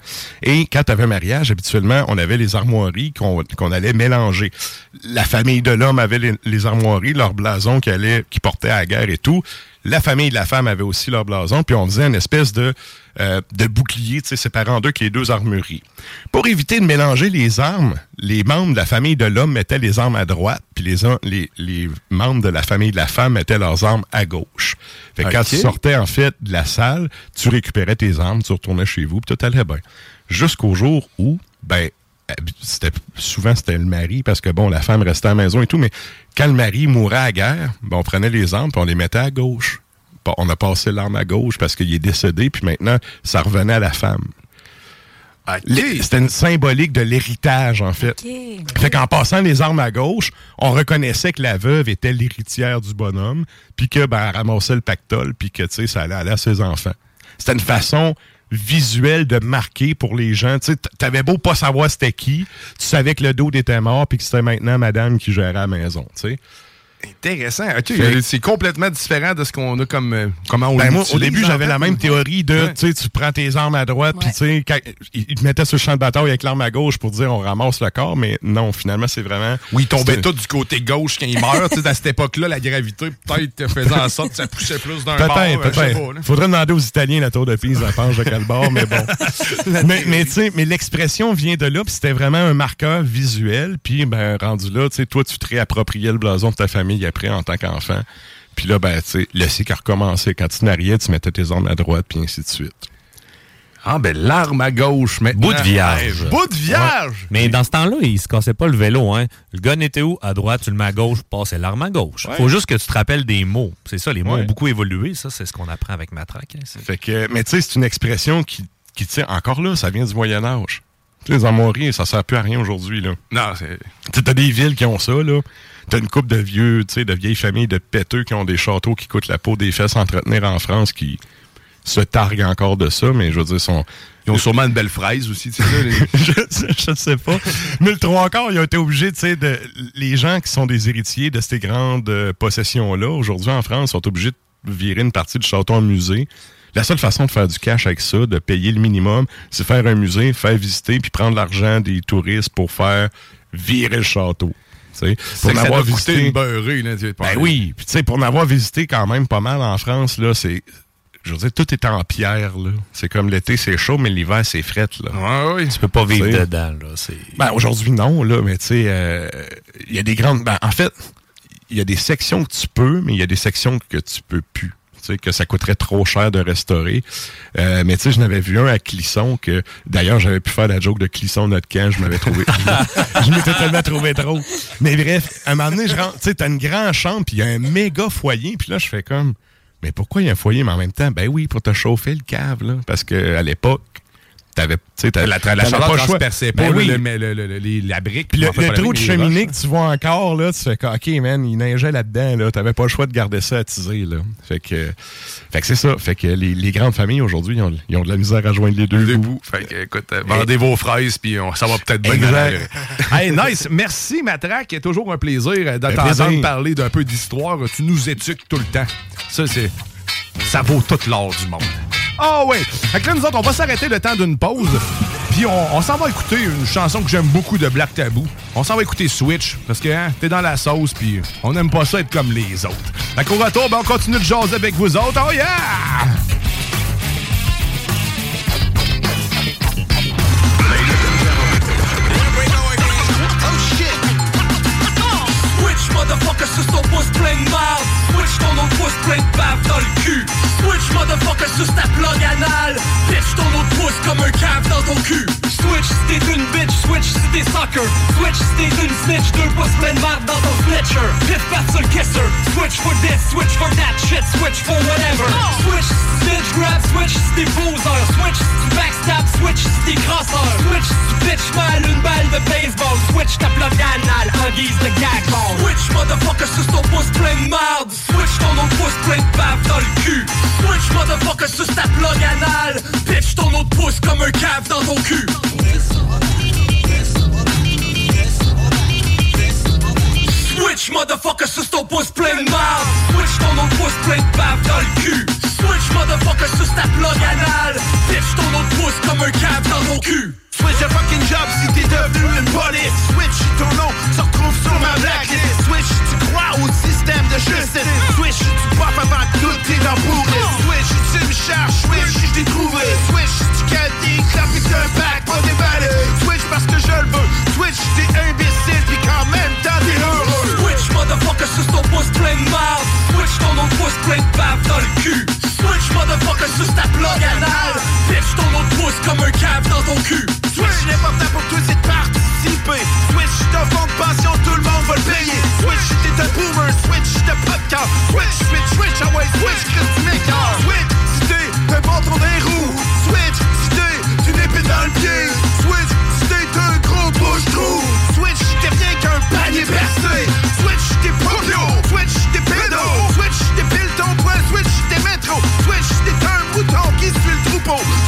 Et quand tu avais un mariage, habituellement, on avait les armoiries qu'on allait mélanger. La famille de l'homme avait les, les armoiries, leur blason qui allait, qui portait à la guerre et tout. La famille de la femme avait aussi leur blason, puis on faisait une espèce de, euh, de bouclier, tu sais, séparant en deux qui est deux armureries. Pour éviter de mélanger les armes, les membres de la famille de l'homme mettaient les armes à droite, puis les, les, les membres de la famille de la femme mettaient leurs armes à gauche. Fait que quand tu sortais en fait de la salle, tu récupérais tes armes, tu retournais chez vous, puis tout allait bien. Jusqu'au jour où, ben, c'était souvent c'était le mari parce que bon la femme restait à la maison et tout mais quand le mari mourait à la guerre ben, on prenait les armes puis on les mettait à gauche. Bon, on a passé l'arme à gauche parce qu'il est décédé puis maintenant ça revenait à la femme. C'était une symbolique de l'héritage en fait. Fait qu'en passant les armes à gauche on reconnaissait que la veuve était l'héritière du bonhomme puis que ben elle ramassait le pactole puis que tu sais ça allait aller à ses enfants. C'était une façon visuelle de marquer pour les gens. Tu t'avais beau pas savoir c'était qui, tu savais que le dos était mort puis que c'était maintenant madame qui gérait la maison, sais. Intéressant. C'est complètement différent de ce qu'on a comme. euh, comment on Ben moi, au début, j'avais la même théorie de, tu sais, tu prends tes armes à droite, puis tu sais, ils te mettaient sur le champ de bataille avec l'arme à gauche pour dire on ramasse le corps, mais non, finalement, c'est vraiment. Oui, ils tombaient tous du côté gauche quand ils meurent. Tu sais, à cette époque-là, la gravité peut-être faisait en sorte que ça poussait plus d'un bord. Peut-être, euh, là. peut-être. Faudrait demander aux Italiens la tour de Pise, la penche de quel bord, mais bon. mais mais tu sais, mais l'expression vient de là, puis c'était vraiment un marqueur visuel, puis ben rendu là, tu sais, toi tu te réappropriais le blason de ta famille après en tant qu'enfant. Puis là, ben, tu sais, le cycle a recommencé. Quand tu mariais, tu mettais tes armes à droite, puis ainsi de suite. Ah, ben l'arme à gauche, maintenant. Bout de vierge. Bout de vierge! Ouais. Mais dans ce temps-là, il se cassait pas le vélo. Hein. Le gun était où? À droite, tu le mets à gauche, passais l'arme à gauche. Ouais. Faut juste que tu te rappelles des mots. C'est ça, les mots Ouais. ont beaucoup évolué. Ça, c'est ce qu'on apprend avec Matraque. hein. Fait que, mais tu sais, c'est une expression qui, qui tient encore là, ça vient du Moyen Âge. Tu sais, Les armoiries, ça sert plus à rien aujourd'hui, là. Non, c'est. Tu sais, t'as des villes qui ont ça, là. T'as une couple de vieux, tu sais, de vieilles familles de péteux qui ont des châteaux qui coûtent la peau des fesses à entretenir en France qui se targuent encore de ça, mais je veux dire, sont. Ils ont sûrement une belle fraise aussi, tu sais. les- je, ne sais pas. Mais le trois quarts, ils ont été obligés, tu sais, de. Les gens qui sont des héritiers de ces grandes euh, possessions-là, aujourd'hui en France, sont obligés de virer une partie du château en musée. La seule façon de faire du cash avec ça, de payer le minimum, c'est faire un musée, faire visiter, puis prendre l'argent des touristes pour faire virer le château. Une beurrée, là, tu sais, Ben oui, puis tu sais, pour en avoir visité quand même pas mal en France, là, c'est. Je veux dire, tout est en pierre, là. C'est comme l'été, c'est chaud, mais l'hiver, c'est fret, là. oui. Tu peux pas vivre dedans, là. C'est... Ben, aujourd'hui, non, là, mais tu sais, euh, il y a des grandes. Ben, en fait, il y a des sections que tu peux, mais il y a des sections que tu peux plus. Tu sais, que ça coûterait trop cher de restaurer. Euh, mais tu sais, je n'avais vu un à Clisson que, d'ailleurs, j'avais pu faire la joke de Clisson notre camp, je m'avais trouvé. je m'étais tellement trouvé trop. Mais bref, à un moment donné, je rentre, tu sais, t'as une grande chambre, puis il y a un méga foyer, puis là, je fais comme, mais pourquoi il y a un foyer, mais en même temps, ben oui, pour te chauffer le cave, là. Parce que à l'époque, t'avais, t'avais La, chaleur pas le choix. transperçait pas Ben oui. le- le- le- la brique. Le, trou de cheminée que tu vois encore, là, tu fais que, OK, man, il neigeait là-dedans, là. T'avais pas le choix de garder ça attisé, là. Fait que, fait que c'est ça. Fait que les, les grandes familles, aujourd'hui, ils ont, ils ont de la misère à joindre les deux bouts. Fait que, écoute, euh, vendez vos fraises, puis on- ça va peut-être bien. Hey, nice. Merci, Matraque. C'est toujours un plaisir euh, de t'entendre plaisir. parler d'un peu d'histoire. Tu nous éduques tout le temps. Ça, c'est. Ça vaut tout l'or du monde. Ah ouais! Fait que là, nous autres, on va s'arrêter le temps d'une pause. Puis on, on s'en va écouter une chanson que j'aime beaucoup de Black Tabou. On s'en va écouter Switch, parce que hein, t'es dans la sauce, puis on n'aime pas ça être comme les autres. Fait qu'au retour, ben, on continue de jaser avec vous autres. Oh yeah! Switch, motherfucker, sur son pouce plein de marde Switch ton autre pouce plein de bave dans le cul Switch, motherfucker, sur ta plug anal Bitch ton autre pouce comme un cave dans ton cul Switch si t'es une bitch, switch si t'es soccer Switch si t'es une snitch, deux pouces plein de marde dans ton snitcher Piff pat sur le kisser Switch for this, switch for that shit, switch for whatever. Switch si snitch grab, switch si t'es poseur Switch si backstab, switch si t'es crosseur de baseball Switch ta plug en guise de gag ball Switch motherfucker sur ton pouce plein de marde Switch ton autre pouce plein de bave dans le cul Switch motherfucker sur ta plug anal Pitch ton autre pouce comme un cave dans ton cul Switch motherfucker sur ton pouce plein de marde Switch ton autre pouce plein de bave dans le cul Switch motherfucker sur ta plug anal Pitch ton autre pouce comme un cave dans ton cul Switch a fucking job si t'es devenu une police. Switch ton nom se retrouve sur ma blacklist. Switch tu crois au système de justice. Switch tu pop avant tout dans pourri Switch tu me cherches Switch je t'ai trouvé. Switch tu calmes des clopes et un bac pas déballé Switch parce que je le veux. Switch t'es imbécile puis quand même t'as des heureux. Switch motherfucker sur ton pouce plein de marde. Switch ton autre pouce plein de bave dans le cul. Switch motherfucker sur ta plug anal Pitch ton autre pouce comme un cave dans ton cul De passion tout le monde va le payer. Switch t'es un boomer Switch de cœur Switch switch switch ah ouais switch m'écœur Switch si t'es un bâton des Switch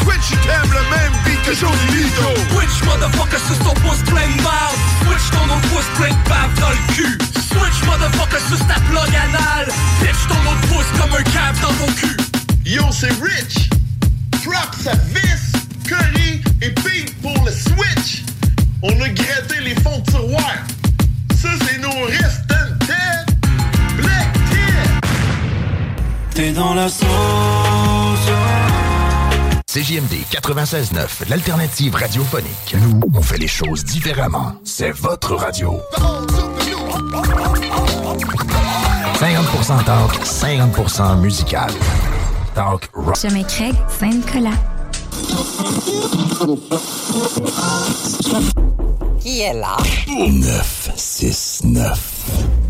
Switch si t'aimes le même beat que Johnny Lito Switch motherfucker sur ton pouce plein de marde Switch ton autre pouce plein de bave dans le cul Switch motherfucker sur ta plug anal Pitch ton autre pouce comme un cave dans ton cul Yo, c'est Rich. Props à Vis, Curry et Pete pour le Switch. On a gratté les fonds de tiroir. Ça, c'est nos restant Ted. Black Ted. T'es dans la sauce CJMD 96.9, l'alternative radiophonique. Nous, on fait les choses différemment. C'est votre radio. 50% talk, 50% musical. Talk rock. Chemin Craig, Saint-Nicolas. Qui est là? 969.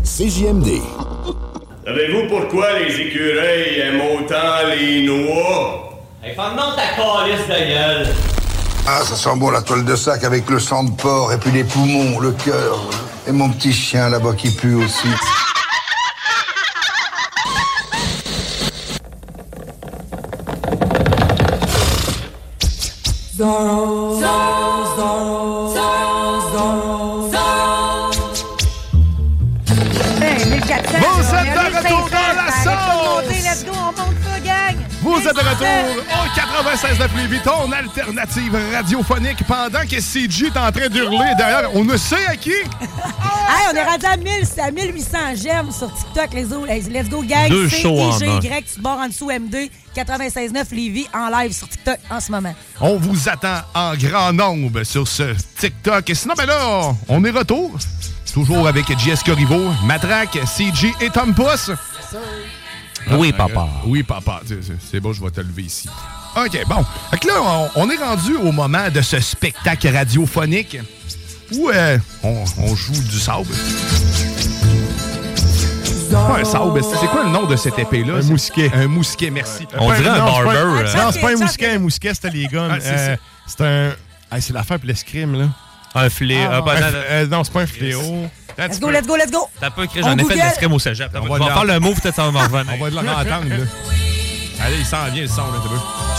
CJMD. Savez-vous pourquoi les écureuils aiment autant les noix? Hey, ta calice de gueule. Ah, ça sent bon la toile de sac avec le sang de porc et puis les poumons, le cœur. Et mon petit chien là-bas qui pue aussi. Zorro, Zorro, Zorro, Zorro, Vous êtes de retour au 96 de Lévis, ton alternative radiophonique, pendant que CG est en train d'hurler derrière. On ne sait à qui? Hey, on est rendu à 1000, c'est à 1800 j'aime sur TikTok, les autres. Let's go, gang. Deux shows en. Y, tu te barres en dessous MD, 96.9 Lévis en live sur TikTok en ce moment. On vous attend en grand nombre sur ce TikTok. Et sinon, ben là, on est retour. Toujours avec JS Corriveau, Matraque, CG et Tom Puss. Oui, Ah, papa. euh, oui, papa. C'est- bon, je vais te lever ici. OK, bon. Fait que là, on, on est rendu au moment de ce spectacle radiophonique où euh, on, on joue du sable. Pas un sable, c'est quoi le nom de cette épée-là? Un mousquet. Un mousquet, merci. On dirait un barber. Non, c'est pas un mousquet, un mousquet, c'était les gommes. Ah, c'est Euh, c'est un. Ah, c'est l'affaire pour l'escrime, là. Un filet. Ah, euh, un euh, non, c'est pas un fléau. Let's go, let's go, let's go! T'as pas écrit, j'en ai fait de Google. l'escrime au cégep. On va faire l'en- le mot, peut-être ça va revenir. On va de l'entendre, là. Allez, il s'en vient, le son, là, t'as?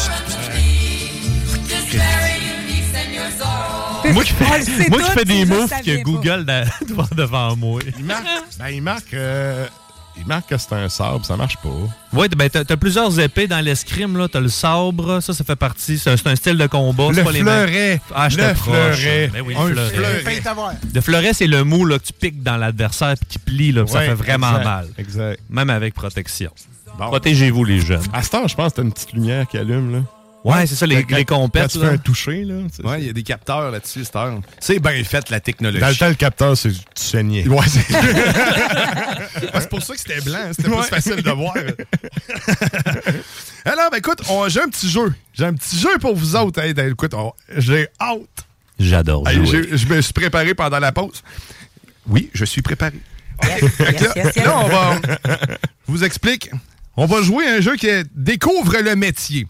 Moi qui fais, moi qui fais des moves que. Google devant, devant moi. Il marque. ben, il marque. Il marque que c'est un sabre, ça marche pas. Oui, ben t'as t'as plusieurs épées dans l'escrime, là. T'as le sabre, ça, ça fait partie. C'est un, style de combat. c'est Le pas les mêmes. fleuret. Ah, je Le te fleuret. Ben oui, Un le fleuret. Le fleuret, c'est le mot là, que tu piques dans l'adversaire puis qui plie, là, ça fait vraiment exact, mal. Exact. Même avec protection. Bon. Protégez-vous, les jeunes. À ce temps, je pense que t'as une petite lumière qui allume, là. Ouais, c'est ça, les, Quand- les Quand compètes. tu là. fais un toucher, là. tu. Ouais, il y a des capteurs là-dessus, heure. C'est bien fait, la technologie. Dans le temps, le capteur, c'est du saigné. Ouais, c'est c'est pour ça que c'était blanc, c'était Ouais. plus facile de voir. Alors, ben écoute, on- j'ai un petit jeu. J'ai un petit jeu pour vous autres. Hey, ben, écoute, j'ai hâte. J'adore Hey, jouer. j'ai- je me suis préparé pendant la pause. Oui, je suis préparé. Yes, là, yes, yes, yes. là, on va. Je vous explique. On va jouer à un jeu qui est Découvre le métier.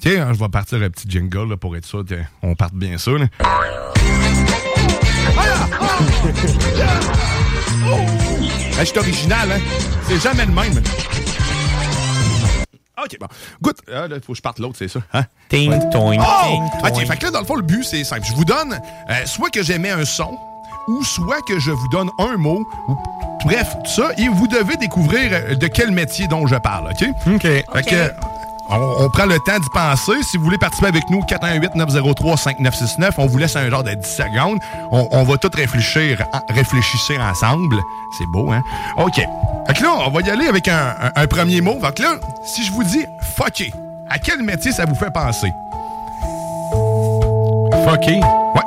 Tiens, je vais partir un petit jingle là, pour être sûr qu'on parte bien ça. là. Hey, je suis original, hein? C'est jamais le même. OK, bon. Goûte. Ah, là, il faut que je parte l'autre, c'est ça. Hein? Ting, toing, Oh! ting, OK, toing. fait que là, dans le fond, le but, c'est simple. Je vous donne euh, soit que j'émets un son, ou soit que je vous donne un mot, ou bref, tout ça, et vous devez découvrir euh, de quel métier dont je parle, OK? OK. Fait que, on, on prend le temps d'y penser. Si vous voulez participer avec nous, 418-903-5969, on vous laisse un genre de 10 secondes. On, on va tout réfléchir, réfléchir ensemble. C'est beau, hein? OK. Fait que là, on va y aller avec un, un- un premier mot. Fait que là, si je vous dis « fucké », à quel métier ça vous fait penser? Fucké? Ouais.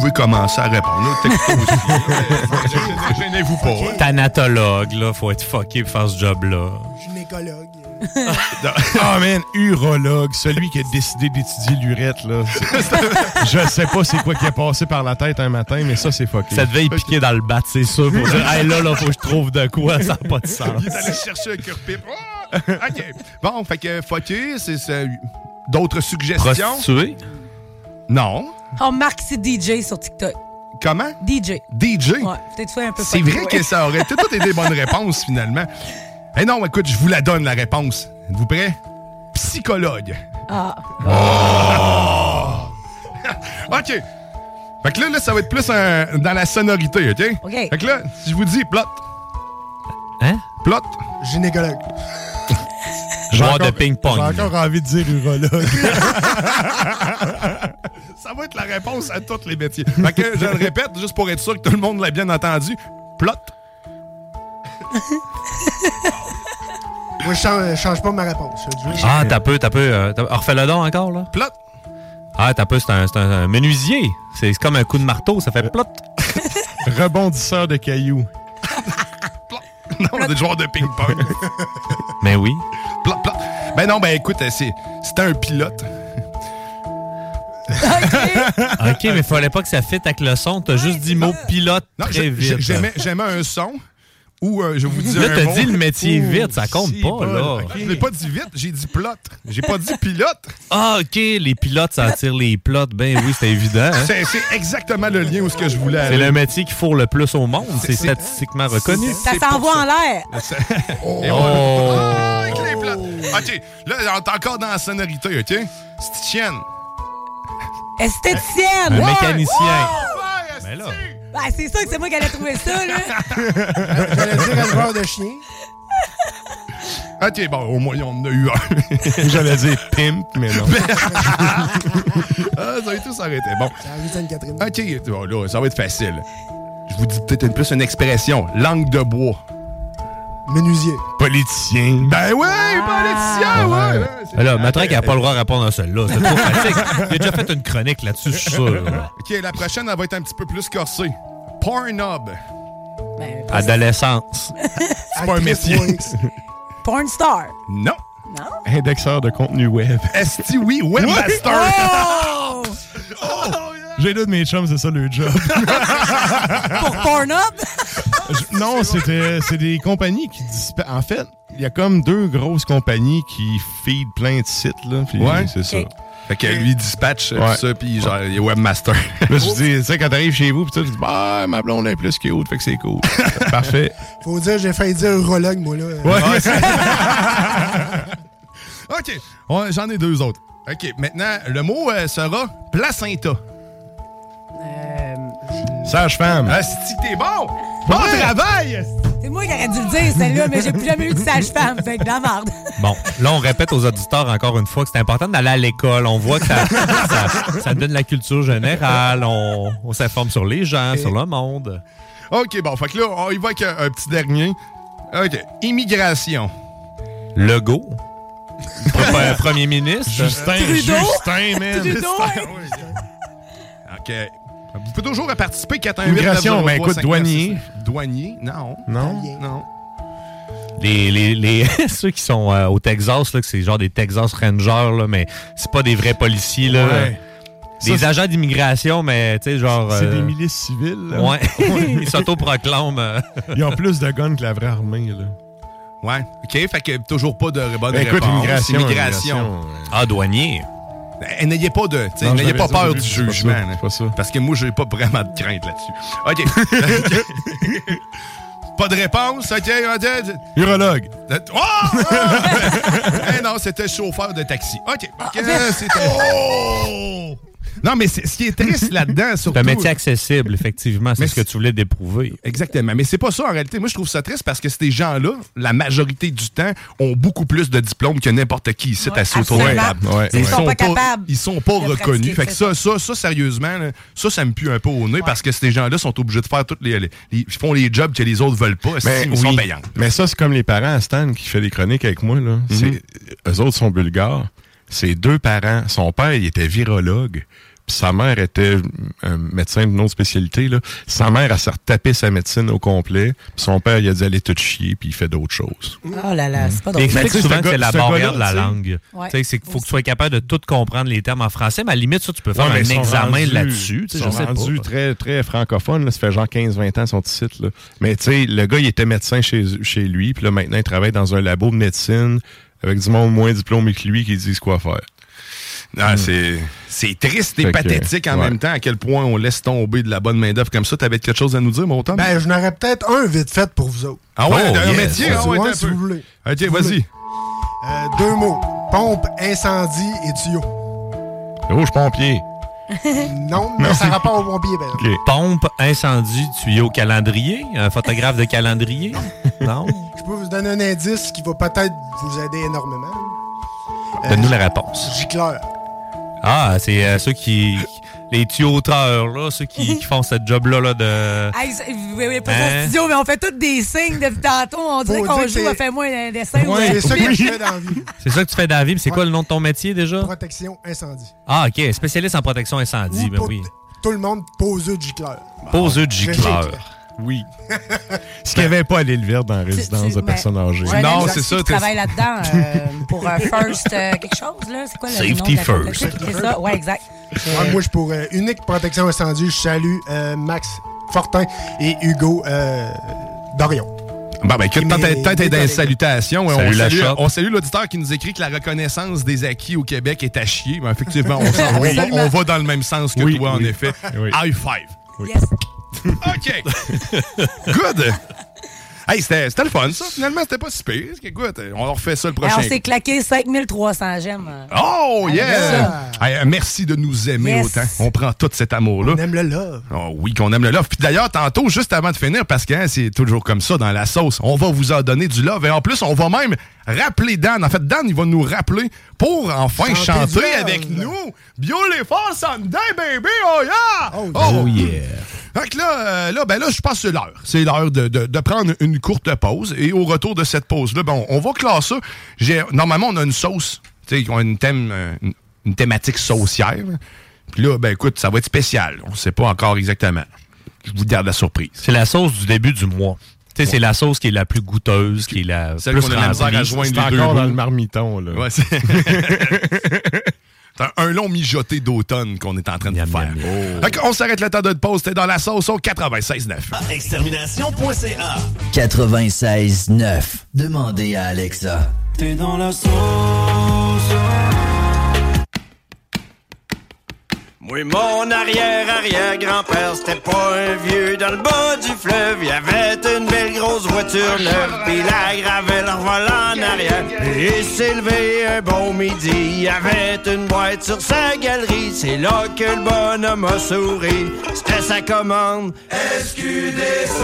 Pouvez commencer à répondre. là. Texto aussi. Gênez- Gênez-vous pas. Thanatologue, là, faut être fucké pour faire ce job-là. Gynécologue. Ah, man, urologue, celui qui a décidé d'étudier l'urette, là. Je sais pas c'est quoi qui est passé par la tête un matin, mais ça, c'est fucké. Ça devait y piquer dans le bat, c'est sûr, pour dire, hey, là, là, faut que je trouve de quoi, ça n'a pas de sens. Il est allé chercher un cure-pipe. Ah! OK. Bon, fait que fucké, c'est c'est- d'autres suggestions? Prostituée? Non. Oh, Marc, c'est DJ sur TikTok. Comment? DJ. DJ? Ouais, peut-être un peu C'est vrai ouais. que ça aurait toutes été des bonnes réponses, finalement. Eh non, écoute, je vous la donne, la réponse. Êtes-vous prêts? Psychologue. Ah. OK. Fait que là, là, ça va être plus un- dans la sonorité, OK? OK. Fait que là, si je vous dis plot. Hein? Plot. Gynécologue. Joueur de ping-pong. J'ai encore envie de dire urologue. Ça va être la réponse à tous les métiers. Fait que je le répète, juste pour être sûr que tout le monde l'a bien entendu. Plot. Moi, je change, je change pas ma réponse. Ah, t'as peu, t'as peu. Euh, refais-le encore, là. Plot. Ah, t'as peu, c'est un, c'est un- un menuisier. C'est comme un coup de marteau, ça fait plot. Rebondisseur de cailloux. Non, des joueurs de ping-pong. Mais oui. Plot, plot. Ben non, ben écoute, c'est c'était un pilote. OK, mais fallait pas que ça fitte avec le son. T'as juste dit mot pilote Non, très vite. j'aimais un son ou euh, je vous dis Là, t'as dit le métier vite, ça compte si, pas, là. Ok, Je l'ai pas dit vite, j'ai dit plot. J'ai pas dit pilote. Ah, OK, les pilotes, ça attire les plots. Ben oui, c'est évident. hein. C'est c'est exactement le lien où ce que je voulais C'est aller. le métier qui fourre le plus au monde. C'est c'est- statistiquement reconnu. Ça s'envoie en l'air. Oh. Ah, les plots. OK, là, on est encore dans la sonorité, OK? Stitienne. Esthéticienne. Un mécanicien. Ouais, Ben là. Ben, c'est ça que c'est moi qui allais trouver ça, là. J'allais dire éleveur de chiens. OK, bon, au moins, on en a eu un. J'allais dire pimp, mais non. ah, ça va tout s'arrêter. Bon. Sainte-Catherine. OK, bon, là, ça va être facile. Je vous dis peut-être une- plus une expression. Langue de bois. Menuisier. Politicien. Ben ouais, politicien, ouais. ouais. Ben là, Matraque n'a pas le droit de répondre à celle-là. C'est trop facile. Il a déjà fait une chronique là-dessus, je suis sûr. OK, la prochaine, elle va être un petit peu plus corsée. Pornhub. Adolescence. C'est pas un métier. Porn star. Non. Non? Indexeur de contenu web. Est-ce oui, webmaster? Oh! J'ai là de mes chums, c'est ça le job. Pour Pornhub? Je- non, c'était c'est des compagnies qui dispa- En fait, il y a comme deux grosses compagnies qui feed plein de sites là. puis Ouais. c'est ça. Fait que lui, il dispatch euh, Ouais. ça, puis genre, il est webmaster. Là, je dis, tu sais, quand t'arrives chez vous, pis tu dis, bah, ma blonde est plus cute, fait que c'est cool. Parfait. Faut dire, j'ai failli dire urologue, moi, là. Ouais. OK, Ouais, j'en ai deux autres. OK, maintenant, le mot euh, sera placenta. Sage-femme. Asti, t'es bon! Bon travail! C'est moi qui aurais dû le dire, celle-là, mais j'ai plus jamais eu de sage-femme. Fait que de la merde. Bon, là, on répète aux auditeurs encore une fois que c'est important d'aller à l'école. On voit que ça, ça, ça donne la culture générale. On, on s'informe sur les gens, sur le monde. OK, bon, fait que là, on y va avec un, un petit dernier. OK, immigration. Legault. Pre- Premier ministre. Justin, Trudeau? Justin, man. Trudeau? OK. Pouvez toujours participer 418 Immigration, ben, écoute, 903 douanier. Douanier? Non. Non? Non. Les, les, les ceux qui sont euh, au Texas, là, que c'est genre des Texas Rangers, là, mais c'est pas des vrais policiers. Là. Ouais. Des Ça, agents d'immigration, mais tu sais, genre. C'est euh, des milices civiles. là. Ouais. Ils s'autoproclament. euh, Ils ont plus de guns que la vraie armée, là. Ouais. OK, fait que toujours pas de bonne Ben, réponse. immigration, Ah, douanier. Ben, N'ayez pas de, n'ayez pas peur du jugement. ça, là. c'est pas ça. Parce que moi, j'ai pas vraiment de crainte là-dessus. OK. pas de réponse. OK. OK. Urologue. Oh! Eh non, c'était chauffeur de taxi. OK. OK, c'était... Oh! Non, mais ce qui est triste là-dedans, surtout... C'est un métier accessible, effectivement. C'est ce que tu voulais d'éprouver. Exactement. Mais c'est pas ça en réalité. Moi, je trouve ça triste parce que ces gens-là, la majorité du temps, ont beaucoup plus de diplômes que n'importe qui ici Ouais, à. Ouais, Ils sont pas capables Ils sont pas reconnus. Fait que ça, ça, ça, sérieusement, là, ça, ça me pue un peu au nez parce que ces gens-là sont obligés de faire toutes les, les- Ils font les jobs que les autres veulent pas. Mais ils sont payants. Mais ça, c'est comme les parents à Stan qui fait des chroniques avec moi. Là. C'est- Eux autres sont bulgares. Ses deux parents, son père, il était virologue. Puis sa mère était un médecin d'une autre spécialité. Là. Sa mère, elle s'est retapée sa médecine au complet. Puis son père, il a dit aller tout chier, puis il fait d'autres choses. Oh là là, c'est pas Il drôle. sais, souvent c'est la barrière de la langue. Ouais. Tu sais, c'est qu'il faut que tu sois capable de tout comprendre les termes en français, mais à la limite, ça, tu peux faire Ouais, mais un examen là-dessus. tu sais, Ils Je sont sais rendus pas. très, très francophones. Là. Ça fait genre 15-20 ans son site. Là. Mais tu sais, le gars, il était médecin chez, chez lui. Puis là, maintenant, il travaille dans un labo de médecine avec du monde moins diplômé que lui qui disent quoi faire. Ah, c'est, c'est triste et que, pathétique en ouais. même temps à quel point on laisse tomber de la bonne main-d'œuvre comme ça. T'avais quelque chose à nous dire, mon Tom? Ben, je n'aurais peut-être un vite fait pour vous autres. ah ouais, Oh, un yes. métier, ah ouais, Ouais, t'as un si peu. vous voulez. OK, vas-y. Euh, deux mots. Pompe, incendie et tuyau. Rouge pompier. non, mais ça rapport au pompier, ben. Pompe, incendie, tuyau, calendrier. Un photographe de calendrier. non? Je peux vous donner un indice qui va peut-être vous aider énormément. Euh, Donne-nous la réponse. Gicleur. Ah, c'est euh, ceux qui. Les tuyauteurs, là, ceux qui, qui font ce job-là là, de. Hey, oui, oui, pas Hein? studio, mais on fait tous des signes depuis tantôt. On dirait Faut qu'on joue que à c'est- Fais-moi un dessin. ou Ouais, c'est ça que je fais dans la vie. C'est ça que tu fais dans la vie, puis c'est quoi le nom de ton métier déjà? Protection incendie. Ah, ok, spécialiste en protection incendie, ben oui. Tout le monde poseux de gicleur. Poseux de Je gicleur. Oui. Ce qu'il n'y avait pas à l'île verte dans la résidence tu- de personnes âgées. Non, c'est ça, qui t'es- travaille là-dedans euh, pour euh, First euh, quelque chose, là. C'est quoi le nom Safety de la compagnie? First. C'est ça, ouais, exact. Ouais, moi, je pour euh, Unique Protection Incendie, je salue euh, Max Fortin et Hugo euh, Dorion. Bon, ben, écoute, les collègues. salutations. ouais, Salut on, la salue, on salue l'auditeur qui nous écrit que la reconnaissance des acquis au Québec est à chier. Ben, effectivement, on, s'en- on va, on va dans le même sens que Oui, toi, en effet. Oui. High five. Yes. OK. Good. Hey, c'était le fun, ça. Finalement, c'était pas si pire. Écoute, on refait ça le prochain. on s'est claqué 5300 j'aime. Oh, Avec yeah! Hey, merci de nous aimer Yes. autant. On prend tout cet amour-là. On aime le love. Oh, oui, qu'on aime le love. Puis d'ailleurs, tantôt, juste avant de finir, parce que hein, c'est toujours comme ça dans la sauce, on va vous en donner du love. Et en plus, on va même rappeler Dan. En fait, Dan, il va nous rappeler pour enfin Chanter avec nous. Beautiful Sunday, baby! Oh yeah! Oh, yeah. Fait que là, euh, là, ben là, je pense que c'est l'heure. C'est l'heure de, de- de prendre une courte pause. Et au retour de cette pause-là, ben, on, on va classer. J'ai- Normalement, on a une sauce, tu sais, qui a une, thème, euh, une, une thématique saucière. Puis là, ben écoute, ça va être spécial. On sait pas encore exactement. Je vous garde la surprise. C'est la sauce du début du mois. Tu sais, c'est la sauce qui est la plus goûteuse, qui est la Celle plus qu'on a la à joindre C'est les deux encore dans bouts. le marmiton, là. Ouais, c'est C'est un, long mijoté d'automne qu'on est en train de faire. Fait qu'on s'arrête le temps de pause. T'es dans la sauce au 96.9. Extermination.ca 96.9. Demandez à Alexa. T'es dans la sauce. Oui, mon arrière-arrière-grand-père, c'était pas un vieux dans le bas du fleuve. Il avait une belle grosse voiture neuve, puis la gravelle en arrière. Et s'est levé un bon midi, il avait une boîte sur sa galerie. C'est là que le bonhomme a souri. C'était sa commande. SQDC.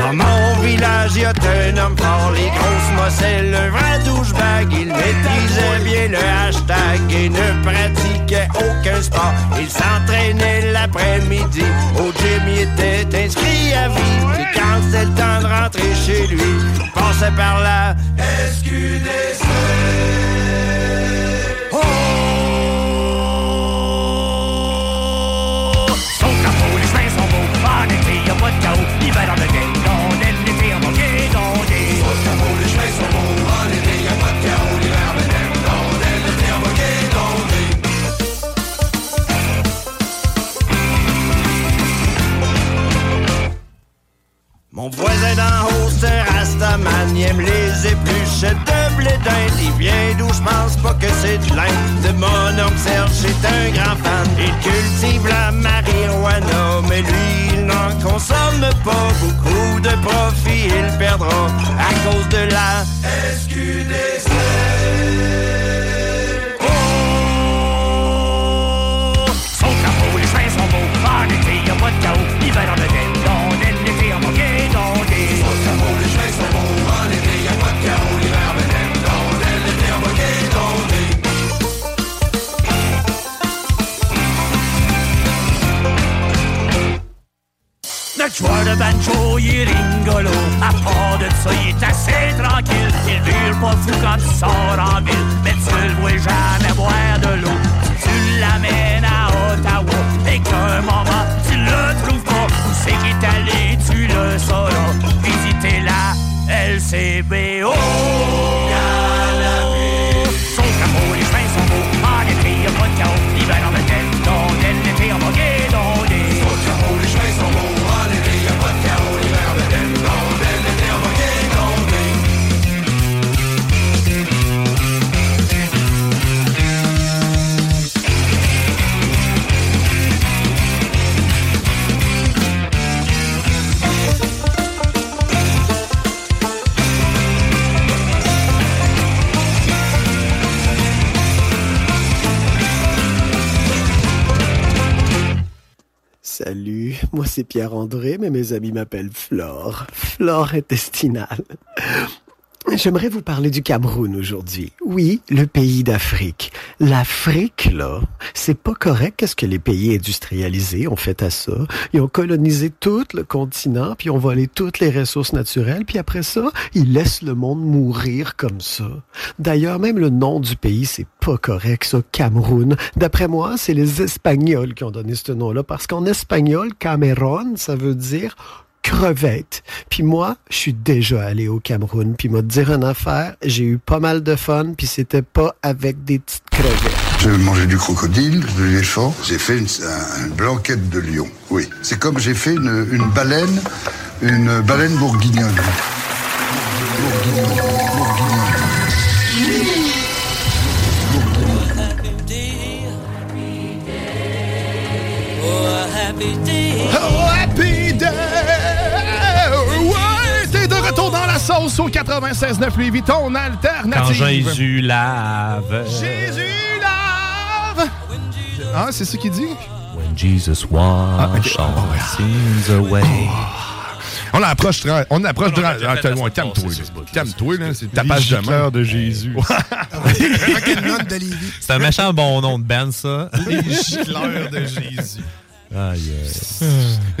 Dans mon village, y a un homme fort, les grosses mosselles, un vrai douchebag. Il maîtrisait bien le hashtag et ne pratiquait aucun sport. Il s'entraînait l'après-midi. Au gym, il était inscrit à vie. Et quand c'était le temps de rentrer chez lui, il passait par là. SQDC. Mon voisin d'en haut, c'est rastaman, il aime les épluchettes de blé d'Inde. Il vient d'où je pas que c'est de l'Inde. De mon oncle Serge, c'est un grand fan. Il cultive la marijuana, mais lui, il n'en consomme pas beaucoup de profit. Il perdra à cause de la SQDC. Vire pas fou Pierre-André, mais mes amis m'appellent Flore. Flore intestinale. J'aimerais vous parler du Cameroun aujourd'hui. Oui, le pays d'Afrique. L'Afrique, là, c'est pas correct qu'est-ce que les pays industrialisés ont fait à ça. Ils ont colonisé tout le continent, puis ont volé toutes les ressources naturelles, puis après ça, ils laissent le monde mourir comme ça. D'ailleurs, même le nom du pays, c'est pas correct, ça, Cameroun. D'après moi, c'est les Espagnols qui ont donné ce nom-là, parce qu'en espagnol, Cameron, ça veut dire crevette. Puis moi, je suis déjà allé au Cameroun. Puis moi, te dire une affaire, j'ai eu pas mal de fun, puis c'était pas avec des petites crevettes. J'ai mangé du crocodile, de l'éléphant. J'ai fait une, un- une blanquette de lion. Oui. C'est comme j'ai fait une, une baleine, une baleine bourguignonne. A happy sauce au 96.9 Louis Vuitton, alternative. Quand Jésus lave. Jésus lave. Ah, c'est ce qu'il dit? When Jesus wash Ah, all sins away. On approche, on approche de. Ah, t'as- ouais, Calme-toi. Calme-toi, là. C'est ta page de main. De Jésus. De. C'est un méchant bon nom de band, ça. Les gicleurs de Jésus. Aïe,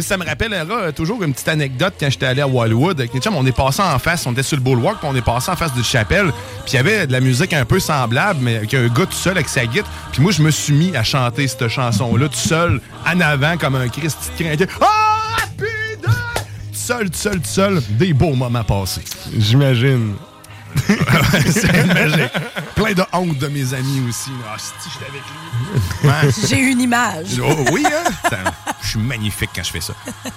Ça me rappellera euh, toujours une petite anecdote quand j'étais allé à Wildwood. Avec mes chums, on est passé en face, on était sur le boulevard, puis on est passé en face de chapelle. Puis il y avait de la musique un peu semblable, mais avec un gars tout seul avec sa guitare. Puis moi, je me suis mis à chanter cette chanson-là tout seul, en avant, comme un Christ qui craquait. Ah, putain! Tout seul, tout seul, tout seul. Des beaux moments passés. J'imagine. C'est magique. Plein de honte de mes amis aussi. Ah, si j'étais avec lui. Ouais. J'ai une image. Oh, oui, hein? Je suis magnifique quand je fais ça.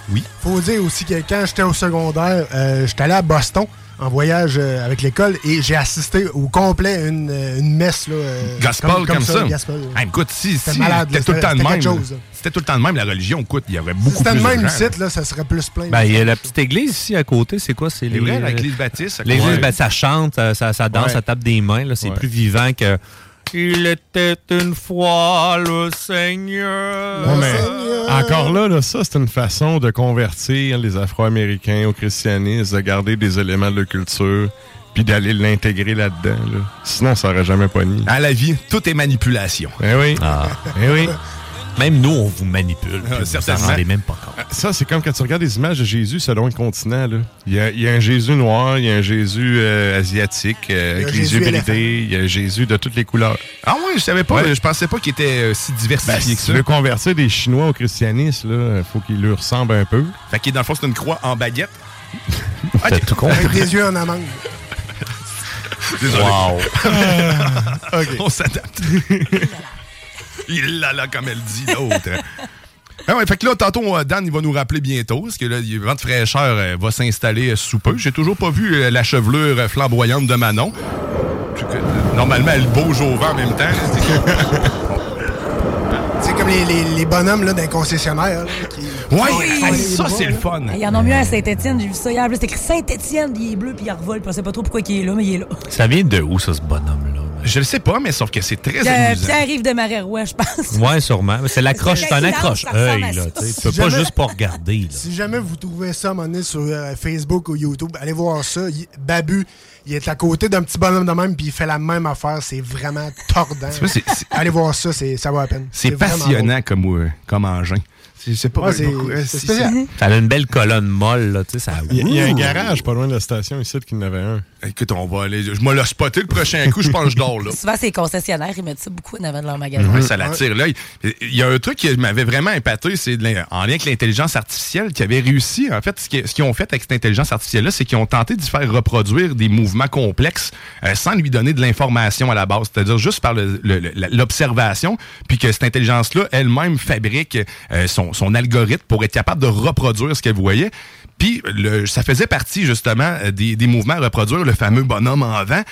Oui. Faut dire aussi que quand j'étais au secondaire, euh, j'étais allé à Boston en voyage euh, avec l'école et j'ai assisté au complet à une, euh, une messe. Là, euh, Gospel comme, ça. gospel. Ah, écoute, si, C'était si malade, c'était tout le c'était- temps de même. quelque chose, là. C'était tout le temps de même, la religion. Écoute, il y aurait beaucoup Si c'était plus le même de gens. site, là, ça serait plus plein. Ben, il y a la petite église ici à côté. C'est quoi? C'est l'église baptiste. L'église, côté. ben, ça chante, ça, danse, Ouais. ça tape des mains. là. C'est Ouais. plus vivant que. Il était une fois le Seigneur. Mais encore là, là, ça, c'est une façon de convertir les Afro-Américains au christianisme, de garder des éléments de leur culture, puis d'aller l'intégrer là-dedans. là. Sinon, ça aurait jamais pogné. À la vie, tout est manipulation. Eh oui. Ah. Eh oui. Même nous, on vous manipule. Ah, vous en certainement. rendez même pas compte. Ça, c'est comme quand tu regardes des images de Jésus selon un continent. Là. Il, y a, il y a un Jésus noir, il y a un Jésus euh, asiatique, euh, Il y a avec les yeux bridés, il y a un Jésus de toutes les couleurs. Ah ouais, je savais pas. Ouais. Je pensais pas qu'il était euh, si Ben, diversifié si que tu ça. veux convertir des Chinois au christianisme, il faut qu'ils lui ressemblent un peu. Fait qu'il, dans le fond, c'est une croix en baguette. T'as tout compris. Avec des yeux en amande. Désolé. Wow. On s'adapte. Il l'a là, comme elle dit, l'autre. Ah ouais, fait que là, tantôt, euh, Dan, il va nous rappeler bientôt, parce que le vent de fraîcheur euh, va s'installer euh, sous peu. J'ai toujours pas vu la chevelure flamboyante de Manon. Normalement, elle bouge au vent en même temps. C'est comme les, les, les bonhommes d'un concessionnaire. Hey, les ça, c'est le fun. Il y en a mieux à Saint-Étienne, j'ai vu ça hier. C'est écrit Saint-Étienne, il est bleu, puis il revole. puis On sait pas trop pourquoi il est là, mais il est là. Ça vient de où, ça, ce bonhomme-là? Je le sais pas, mais sauf que c'est très Euh, amusant. Pierre-Yves de Marais-Rouet, je pense. Ouais, sûrement. C'est l'accroche, c'est un Parce que accroche ça ressemble à œil, là. tu sais. Si peux pas jamais- juste pas regarder, là. Si jamais vous trouvez ça à un moment donné sur euh, Facebook ou YouTube, allez voir ça. Il- Babu, il est à côté d'un petit bonhomme de même, puis il fait la même affaire. C'est vraiment tordant. Allez voir ça, c'est- ça vaut la peine. C'est passionnant comme, euh, comme engin. C'est c'est pas Ouais, c'est- beaucoup, c'est c'est- spécial. Ça a une belle colonne molle, là. Tu sais, ça. Il y, a- il y a un garage pas loin de la station ici qui en avait un. Écoute, on va aller. Je me l'ai spoté le prochain coup, je pense que je dors là. Souvent, c'est les concessionnaires, ils mettent ça beaucoup en avant de leur magasin. Ouais, ça l'attire l'œil. Il y a un truc qui m'avait vraiment épaté, c'est en lien avec l'intelligence artificielle qui avait réussi. En fait, ce qu'ils ont fait avec cette intelligence artificielle-là, c'est qu'ils ont tenté d'y faire reproduire des mouvements complexes euh, sans lui donner de l'information à la base. C'est-à-dire juste par l'observation, puis que cette intelligence-là elle-même fabrique euh, son, son algorithme pour être capable de reproduire ce qu'elle voyait. Puis ça faisait partie justement euh, des, des mouvements à reproduire, le fameux bonhomme en vent.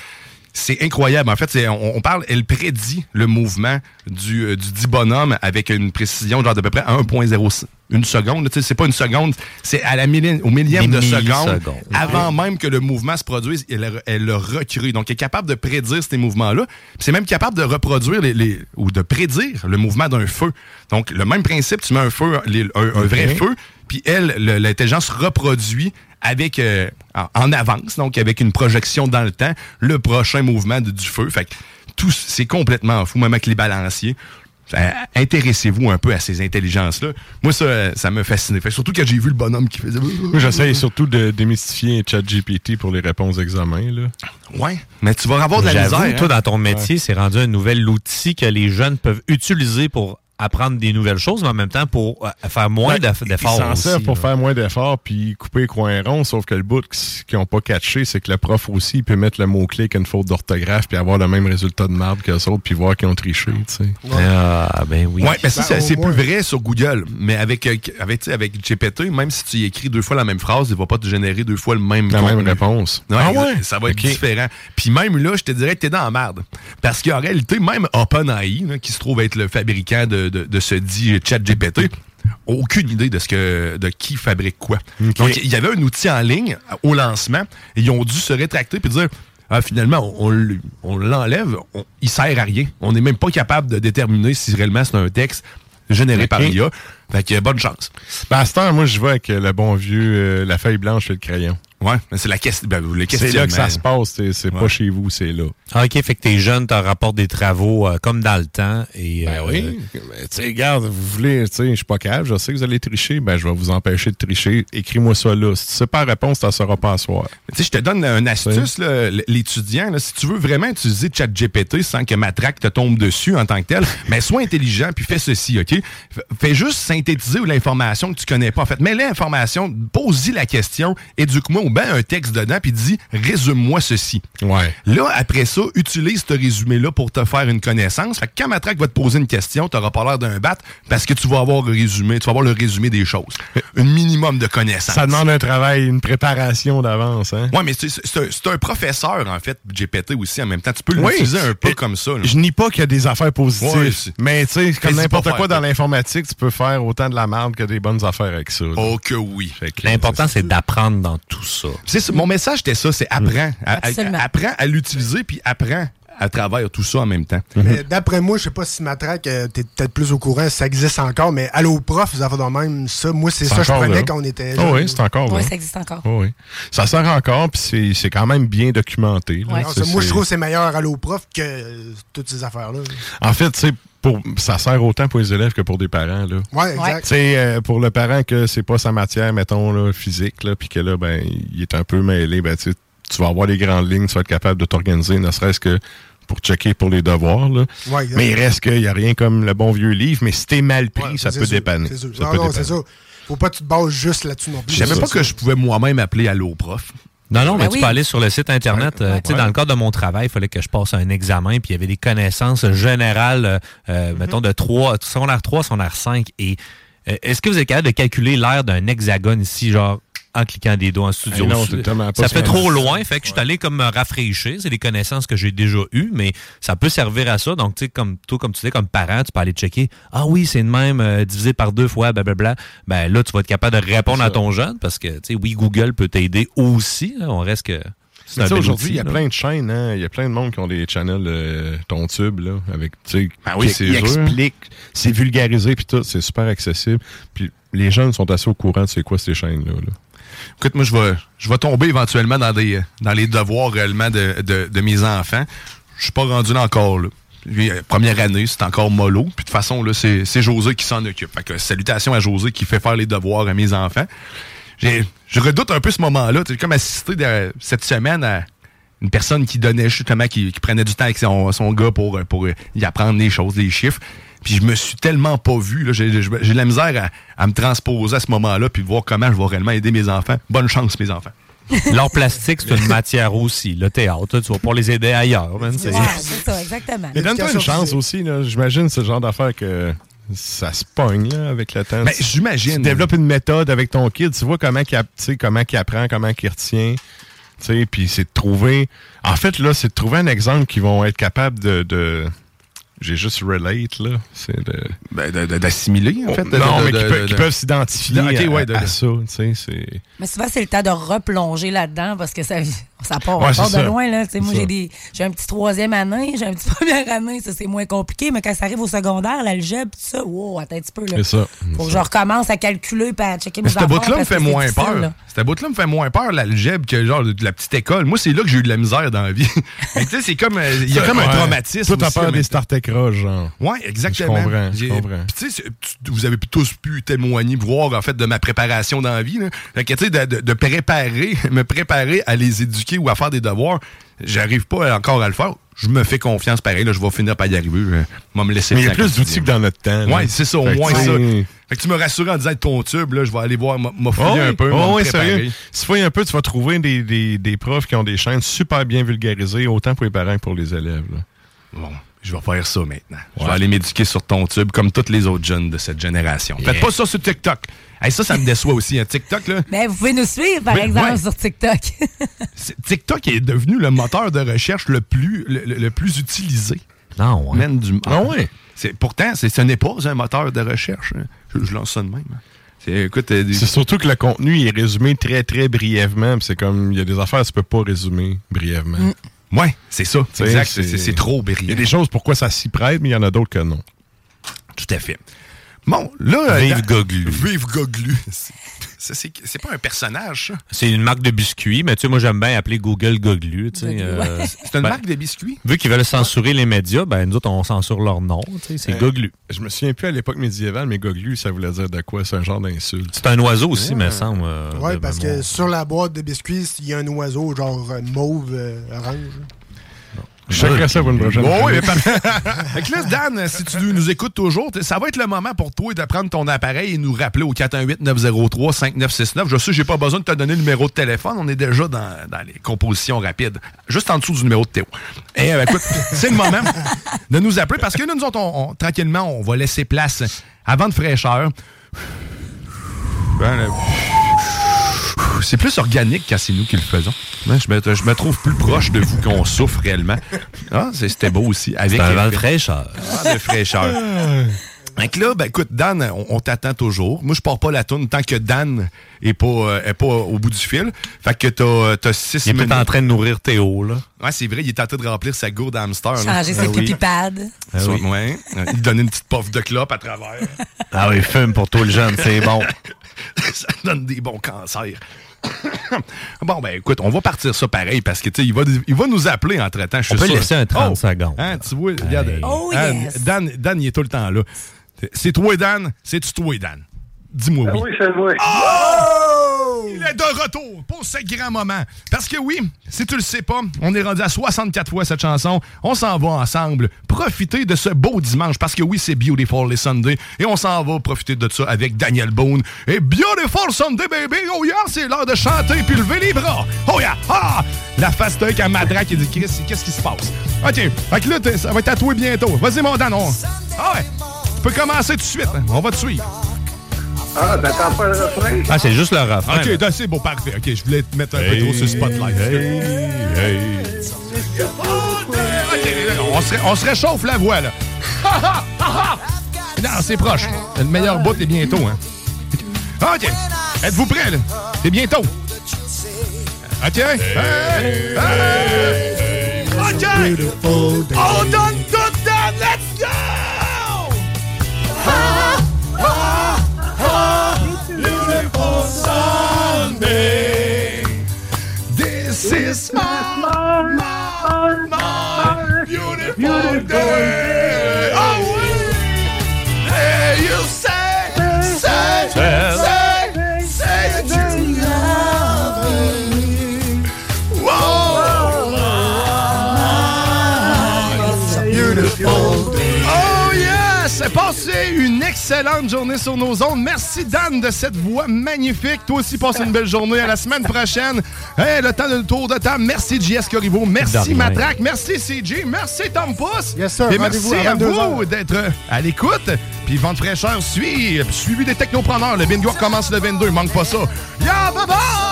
C'est incroyable. En fait, on, on parle, elle prédit le mouvement du, euh, du dit bonhomme avec une précision genre d'à peu près 1.06 une seconde. C'est pas une seconde, c'est à la milli- au millième de seconde, avant même que le mouvement se produise, elle, elle le recrée. Donc, elle est capable de prédire ces mouvements-là. Puis C'est même capable de reproduire les, les- ou de prédire le mouvement d'un feu. Donc, le même principe, tu mets un feu, les- un, un vrai feu, puis elle, le- l'intelligence reproduit avec euh, en, avance, donc avec une projection dans le temps, le prochain mouvement de- du feu. Fait que tout, c'est complètement fou, même avec les balanciers. Intéressez-vous un peu à ces intelligences-là. Moi, ça, ça me fascinait. Fait surtout quand j'ai vu le bonhomme qui faisait. Moi, j'essaye surtout de démystifier ChatGPT pour les réponses d'examen. Là. Ouais, mais tu vas avoir de la misère. toi, hein. dans ton métier, c'est rendu un nouvel outil que les jeunes peuvent utiliser pour apprendre des nouvelles choses, mais en même temps pour euh, faire moins Ils d'efforts. s'en servent aussi, pour là. faire moins d'efforts puis couper les coins ronds, sauf que le bout qu'ils n'ont pas catché, c'est que le prof aussi il peut mettre le mot-clé qu'une faute d'orthographe puis avoir le même résultat de marde qu'eux autres puis voir qu'ils ont triché. tu sais. Ah, ben oui. Ouais, mais ça, Ben, c'est plus vrai sur Google. Mais avec, euh, avec, tu sais, avec GPT, même si tu y écris deux fois la même phrase, il va pas te générer deux fois le même La même réponse. Ouais, Ah ouais? Ça va être différent. Puis même là, je te dirais que t'es dans la merde. Parce qu'en réalité, même OpenAI, là, qui se trouve être le fabricant de, de, de ce dit chat GPT, aucune idée de ce que de qui fabrique quoi. Donc, il y avait un outil en ligne au lancement et ils ont dû se rétracter puis dire ah, finalement, on, l'enlève, on- il sert à rien. On n'est même pas capable de déterminer si réellement c'est un texte généré par l'IA. Fait que bonne chance. Ben, à moi, je vais avec le bon vieux, euh, la feuille blanche et le crayon. Ouais, mais c'est la question. Ben, les C'est là que ça se passe, c'est- c'est pas chez vous, c'est là. Ah, OK, fait que t'es jeune, t'en rapportes des travaux euh, comme dans le temps. Et, Ben euh, oui. Ben, tu sais, regarde, vous voulez, tu sais, je suis pas capable, je sais que vous allez tricher, ben je vais vous empêcher de tricher. Écris-moi ça là. Si tu sais pas la réponse, tu sauras pas à soir. Tu sais, je te donne une astuce, l'étudiant. là, Si tu veux vraiment utiliser ChatGPT sans que Matraque te tombe dessus en tant que tel, mais sois intelligent puis fais ceci, OK? Fais juste synthétiser l'information que tu connais pas. En fait, mets l'information, pose-y la question, éduque-moi ou bien un texte dedans puis dis résume-moi ceci. Ouais. Là, après ça, utilise ce résumé-là pour te faire une connaissance. Fait que quand Matraque va te poser une question, tu n'auras pas l'air d'un bat parce que tu vas avoir le résumé, tu vas avoir le résumé des choses. Un minimum de connaissances. Ça demande un travail, une préparation d'avance, hein? Ouais, mais c'est c'est un, professeur, en fait, GPT aussi, en même temps. Tu peux Oui. l'utiliser un peu comme ça. là. Je nie pas qu'il y a des affaires positives. Ouais, mais tu sais, comme n'importe quoi faire dans l'informatique, tu peux faire autant de la merde que des bonnes affaires avec ça. là. Oh que oui. L'important, c'est d'apprendre dans tout ça. C'est ça, mon message, c'était ça, c'est apprends. À- apprends à l'utiliser, puis apprends à travers tout ça en même temps. Mais D'après moi, je sais pas si Matraque, euh, t'es peut-être plus au courant, ça existe encore, mais Allo Prof, vous avez dans même ça. Moi, c'est ça que je prenais là. quand on était Oh jeune. oui, c'est encore Oui, là. ça existe encore. Oh oui. Ça sert encore, puis c'est- c'est quand même bien documenté. là. Ouais. Non, Ça, ça, moi, je c'est- trouve que c'est meilleur Allo Prof que euh, toutes ces affaires-là. En fait, tu sais, pour, ça sert autant pour les élèves que pour des parents. Là. Ouais, exact. Tu sais, euh, pour le parent que c'est pas sa matière, mettons, là, physique, là, puis que là, ben, il est un peu mêlé, ben, tu sais, tu vas avoir les grandes lignes, tu vas être capable de t'organiser, ne serait-ce que pour checker pour les devoirs. Là. Ouais, mais il reste qu'il n'y a rien comme le bon vieux livre, mais si t'es mal pris, Ouais, ça c'est peut sûr, dépanner. c'est sûr. Ça Non, peut non, dépanner. c'est ça. Faut pas que tu te bases juste là-dessus non plus. Je savais C'est pas que je pouvais moi-même appeler Allo Prof. Non, non, mais Ben tu oui. peux aller sur le site Internet. euh, tu sais, Ouais. Dans le cadre de mon travail, il fallait que je passe un examen, puis il y avait des connaissances générales, euh, euh, mettons, de 3, secondaire 3, secondaire 5. Et euh, est-ce que vous êtes capable de calculer l'aire d'un hexagone ici, genre en cliquant des doigts en studio? Eh non, c'est tellement pas ça fait trop loin, fait que je suis allé comme me rafraîchir. C'est des connaissances que j'ai déjà eues, mais ça peut servir à ça. Donc, tu sais, comme toi, comme tu dis, comme parent, tu peux aller checker. Ah oui, c'est de même, euh, divisé par deux fois, blablabla. Ben là, tu vas être capable de répondre à ton jeune parce que, tu sais, oui, Google peut t'aider aussi. là. on reste que. Mais aujourd'hui, il y a là. plein de chaînes, hein. Il y a plein de monde qui ont des channels euh, ton tube, là, avec, tu sais, Ben oui, qui- c'est vulgarisé, puis tout, c'est super accessible. Puis les jeunes sont assez au courant de c'est quoi ces chaînes-là. là. Écoute, moi, je vais, je vais tomber éventuellement dans, des, dans les devoirs réellement de, de, mes enfants. Je suis pas rendu là encore, là. Euh, première année, c'est encore mollo. Puis de toute façon, là, c'est c'est José qui s'en occupe. Fait que salutations à José qui fait faire les devoirs à mes enfants. J'ai- Je redoute un peu ce moment-là. J'ai comme assisté cette semaine à une personne qui donnait justement, qui, qui prenait du temps avec son, son gars pour, pour y apprendre les choses, les chiffres. Puis je me suis tellement pas vu. là. J'ai de la misère à, à me transposer à ce moment-là puis de voir comment je vais réellement aider mes enfants. Bonne chance, mes enfants. L'art plastique, c'est une matière aussi. Le théâtre, tu vas pas les aider ailleurs. man. C'est- Ouais, c'est ça, exactement. Mais donne-toi une chance aussi, là. J'imagine ce genre d'affaire que ça se pogne là, avec le temps. Ben, j'imagine. Tu développes une méthode avec ton kid, tu vois comment il, app- tu sais, comment il apprend, comment il retient. tu sais, Puis c'est de trouver. En fait, là, c'est de trouver un exemple qui vont être capables de. de- J'ai juste relate, là. C'est de. Ben, de- de- d'assimiler, en fait. de- non, de- mais qui, peuvent- de- qui peuvent s'identifier Ok, à, ouais, de- à ça, tu sais. c'est... Mais souvent, c'est le temps de replonger là-dedans parce que ça, ça part, Ouais, on part c'est de ça. loin. Là. Moi, j'ai ça. des j'ai un petit troisième année, j'ai un petit première année, ça c'est moins compliqué, mais quand ça arrive au secondaire, l'algèbre, tout ça, wow, attends un petit peu. Là. C'est ça. Faut que je recommence à calculer et à checker mes cette affaires bout-là me fait moins peur. Cette bout-là me fait moins peur, l'algèbre, que genre de la petite école. Moi, c'est là que j'ai eu de la misère dans la vie. Mais tu sais, c'est comme. euh, Il y a comme un traumatisme. Toi, t'as peur des même Star Trek Rush, genre. Ouais, exactement. Je comprends, je comprends. Puis tu sais, vous avez tous pu témoigner, voir en fait de ma préparation dans la vie. Là. Fait que tu sais, de, de- de préparer, me préparer à les éduquer ou à faire des devoirs, j'arrive pas encore à le faire. Je me fais confiance pareil, là, je vais finir par y arriver. Je vais me laisser Mais il y a plus d'outils que dans notre temps. Ouais, c'est ça, au Fait moins ça. Fait que tu me rassures en disant ton tube, là, je vais aller voir, fouillé Oh un oui, peu, oh oui, préparé. sérieux. Si tu un peu, tu vas trouver des, des, des profs qui ont des chaînes super bien vulgarisées, autant pour les parents que pour les élèves. là. Bon, je vais faire ça maintenant. Je vais aller m'éduquer sur ton tube comme tous les autres jeunes de cette génération. Yeah. Faites pas ça sur TikTok. Hey, ça, ça me déçoit aussi. Un TikTok, là. Mais vous pouvez nous suivre, par Oui, exemple, ouais. sur TikTok. TikTok est devenu le moteur de recherche le plus, le, le- le plus utilisé. Non, ouais. Mène du... Ah ouais? C'est, pourtant, c'est, ce n'est pas un moteur de recherche. hein. Je, je lance ça de même. hein. C'est, écoute, euh, C'est surtout que le contenu il est résumé très, très brièvement. C'est comme, il y a des affaires tu peux pas résumer brièvement. Mm. Ouais, c'est ça. Exact. C'est, trop Il y a brillant. des choses pourquoi ça s'y prête, mais il y en a d'autres que non. Tout à fait. Bon, là... Vive Goglu. Vive Goglu. C'est, ça, c'est, c'est pas un personnage, ça. C'est une marque de biscuits, mais tu sais, moi, j'aime bien appeler Google Goglu. euh, C'est une ben, marque de biscuits? Vu qu'ils veulent censurer les médias, ben nous autres, on censure leur nom. C'est Euh, Goglu. Je me souviens plus à l'époque médiévale, mais goglu, ça voulait dire de quoi? C'est un genre d'insulte. C'est un oiseau aussi, me semble. euh, Ouais, de parce mémoire. que sur la boîte de biscuits, il y a un oiseau genre mauve, euh, orange. Je checkerai ça pour une prochaine Oh, oui, mais parfait. Fait que là, Dan, si tu nous écoutes toujours, ça va être le moment pour toi de prendre ton appareil et nous rappeler au 418-903-5969. Je sais, j'ai pas besoin de te donner le numéro de téléphone. On est déjà dans, dans les compositions rapides. Juste en dessous du numéro de Théo. Et euh, écoute, c'est le moment de nous appeler parce que là, nous autres, on- on- tranquillement, on va laisser place à vent de fraîcheur. Ben, là, c'est plus organique quand c'est nous qui le faisons. Je me, je me trouve plus proche de vous qu'on souffre réellement. Ah, c'était beau aussi. Avec C'est un vent de effet. fraîcheur. Ah, de fraîcheur. Donc là, ben écoute, Dan, on, on t'attend toujours. Moi, je pars pas la tourne tant que Dan est pas, euh, est pas au bout du fil. Fait que t'as, t'as six Il est en train de nourrir Théo, là. Ouais, c'est vrai, il est en train de remplir sa gourde hamster. Changer ses Ah oui. pipi pads. Ah ouais. Il donne une petite puff de clope à travers. Ah oui, fume pour tout le jeune, c'est bon. ça donne des bons cancers. bon, ben écoute, on va partir ça pareil parce que tu sais, il va, il va nous appeler entre-temps. je suis On peut sûr. laisser un 30 Oh! secondes. Hein, tu vois, regarde. Oh, Dan, yes. Dan, Dan, il est tout le temps là. C'est toi, Dan? C'est-tu toi, Dan? Dis-moi oui. c'est moi. Oh! Il est de retour pour ce grand moment. Parce que oui, si tu le sais pas, on est rendu à 64 fois cette chanson. On s'en va ensemble profiter de ce beau dimanche. Parce que oui, c'est Beautiful les Sunday. Et on s'en va profiter de ça avec Daniel Boone. Et Beautiful Sunday, baby! Oh yeah, c'est l'heure de chanter puis lever les bras. Oh yeah! Ah! La face d'œil à Madrac qui dit Chris, qu'est-ce qui se passe? OK. Fait que là, ça va être toi bientôt. Vas-y, mon Dan. on- Ah ouais. Tu peux commencer tout de suite. On va te suivre. Ah, t'attends pas le refrain? Ah, c'est juste le refrain. OK, là, c'est beau, parfait. OK, je voulais te mettre un peu trop sur le spotlight. OK, on, se, on se réchauffe la voix, là. Ha, ha, ha, ha. non, c'est proche. Le meilleur bout est bientôt, hein. OK. Êtes-vous prêts, là? C'est bientôt. OK. Hey, hey. OK. On donne tout Let's go! Is my, my, my beautiful day. Excellente journée sur nos ondes. Merci, Dan, de cette voix magnifique. Toi aussi, passe une belle journée. À la semaine prochaine. Hey, le temps de tour de table. Merci, JS Corriveau. Merci. Matraque. Merci, CJ. Merci, Tom Pousse. Yes, sir. Et merci à à 22 vous d'être à l'écoute. Puis Vente fraîcheur suit, suivi des technopreneurs. Le bingo recommence le 22. Manque pas ça. Yeah, bye bye!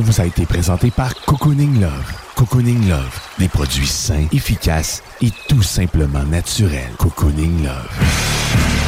Vous a été présentée par Cocooning Love. Cocooning Love, des produits sains, efficaces et tout simplement naturels. Cocooning Love.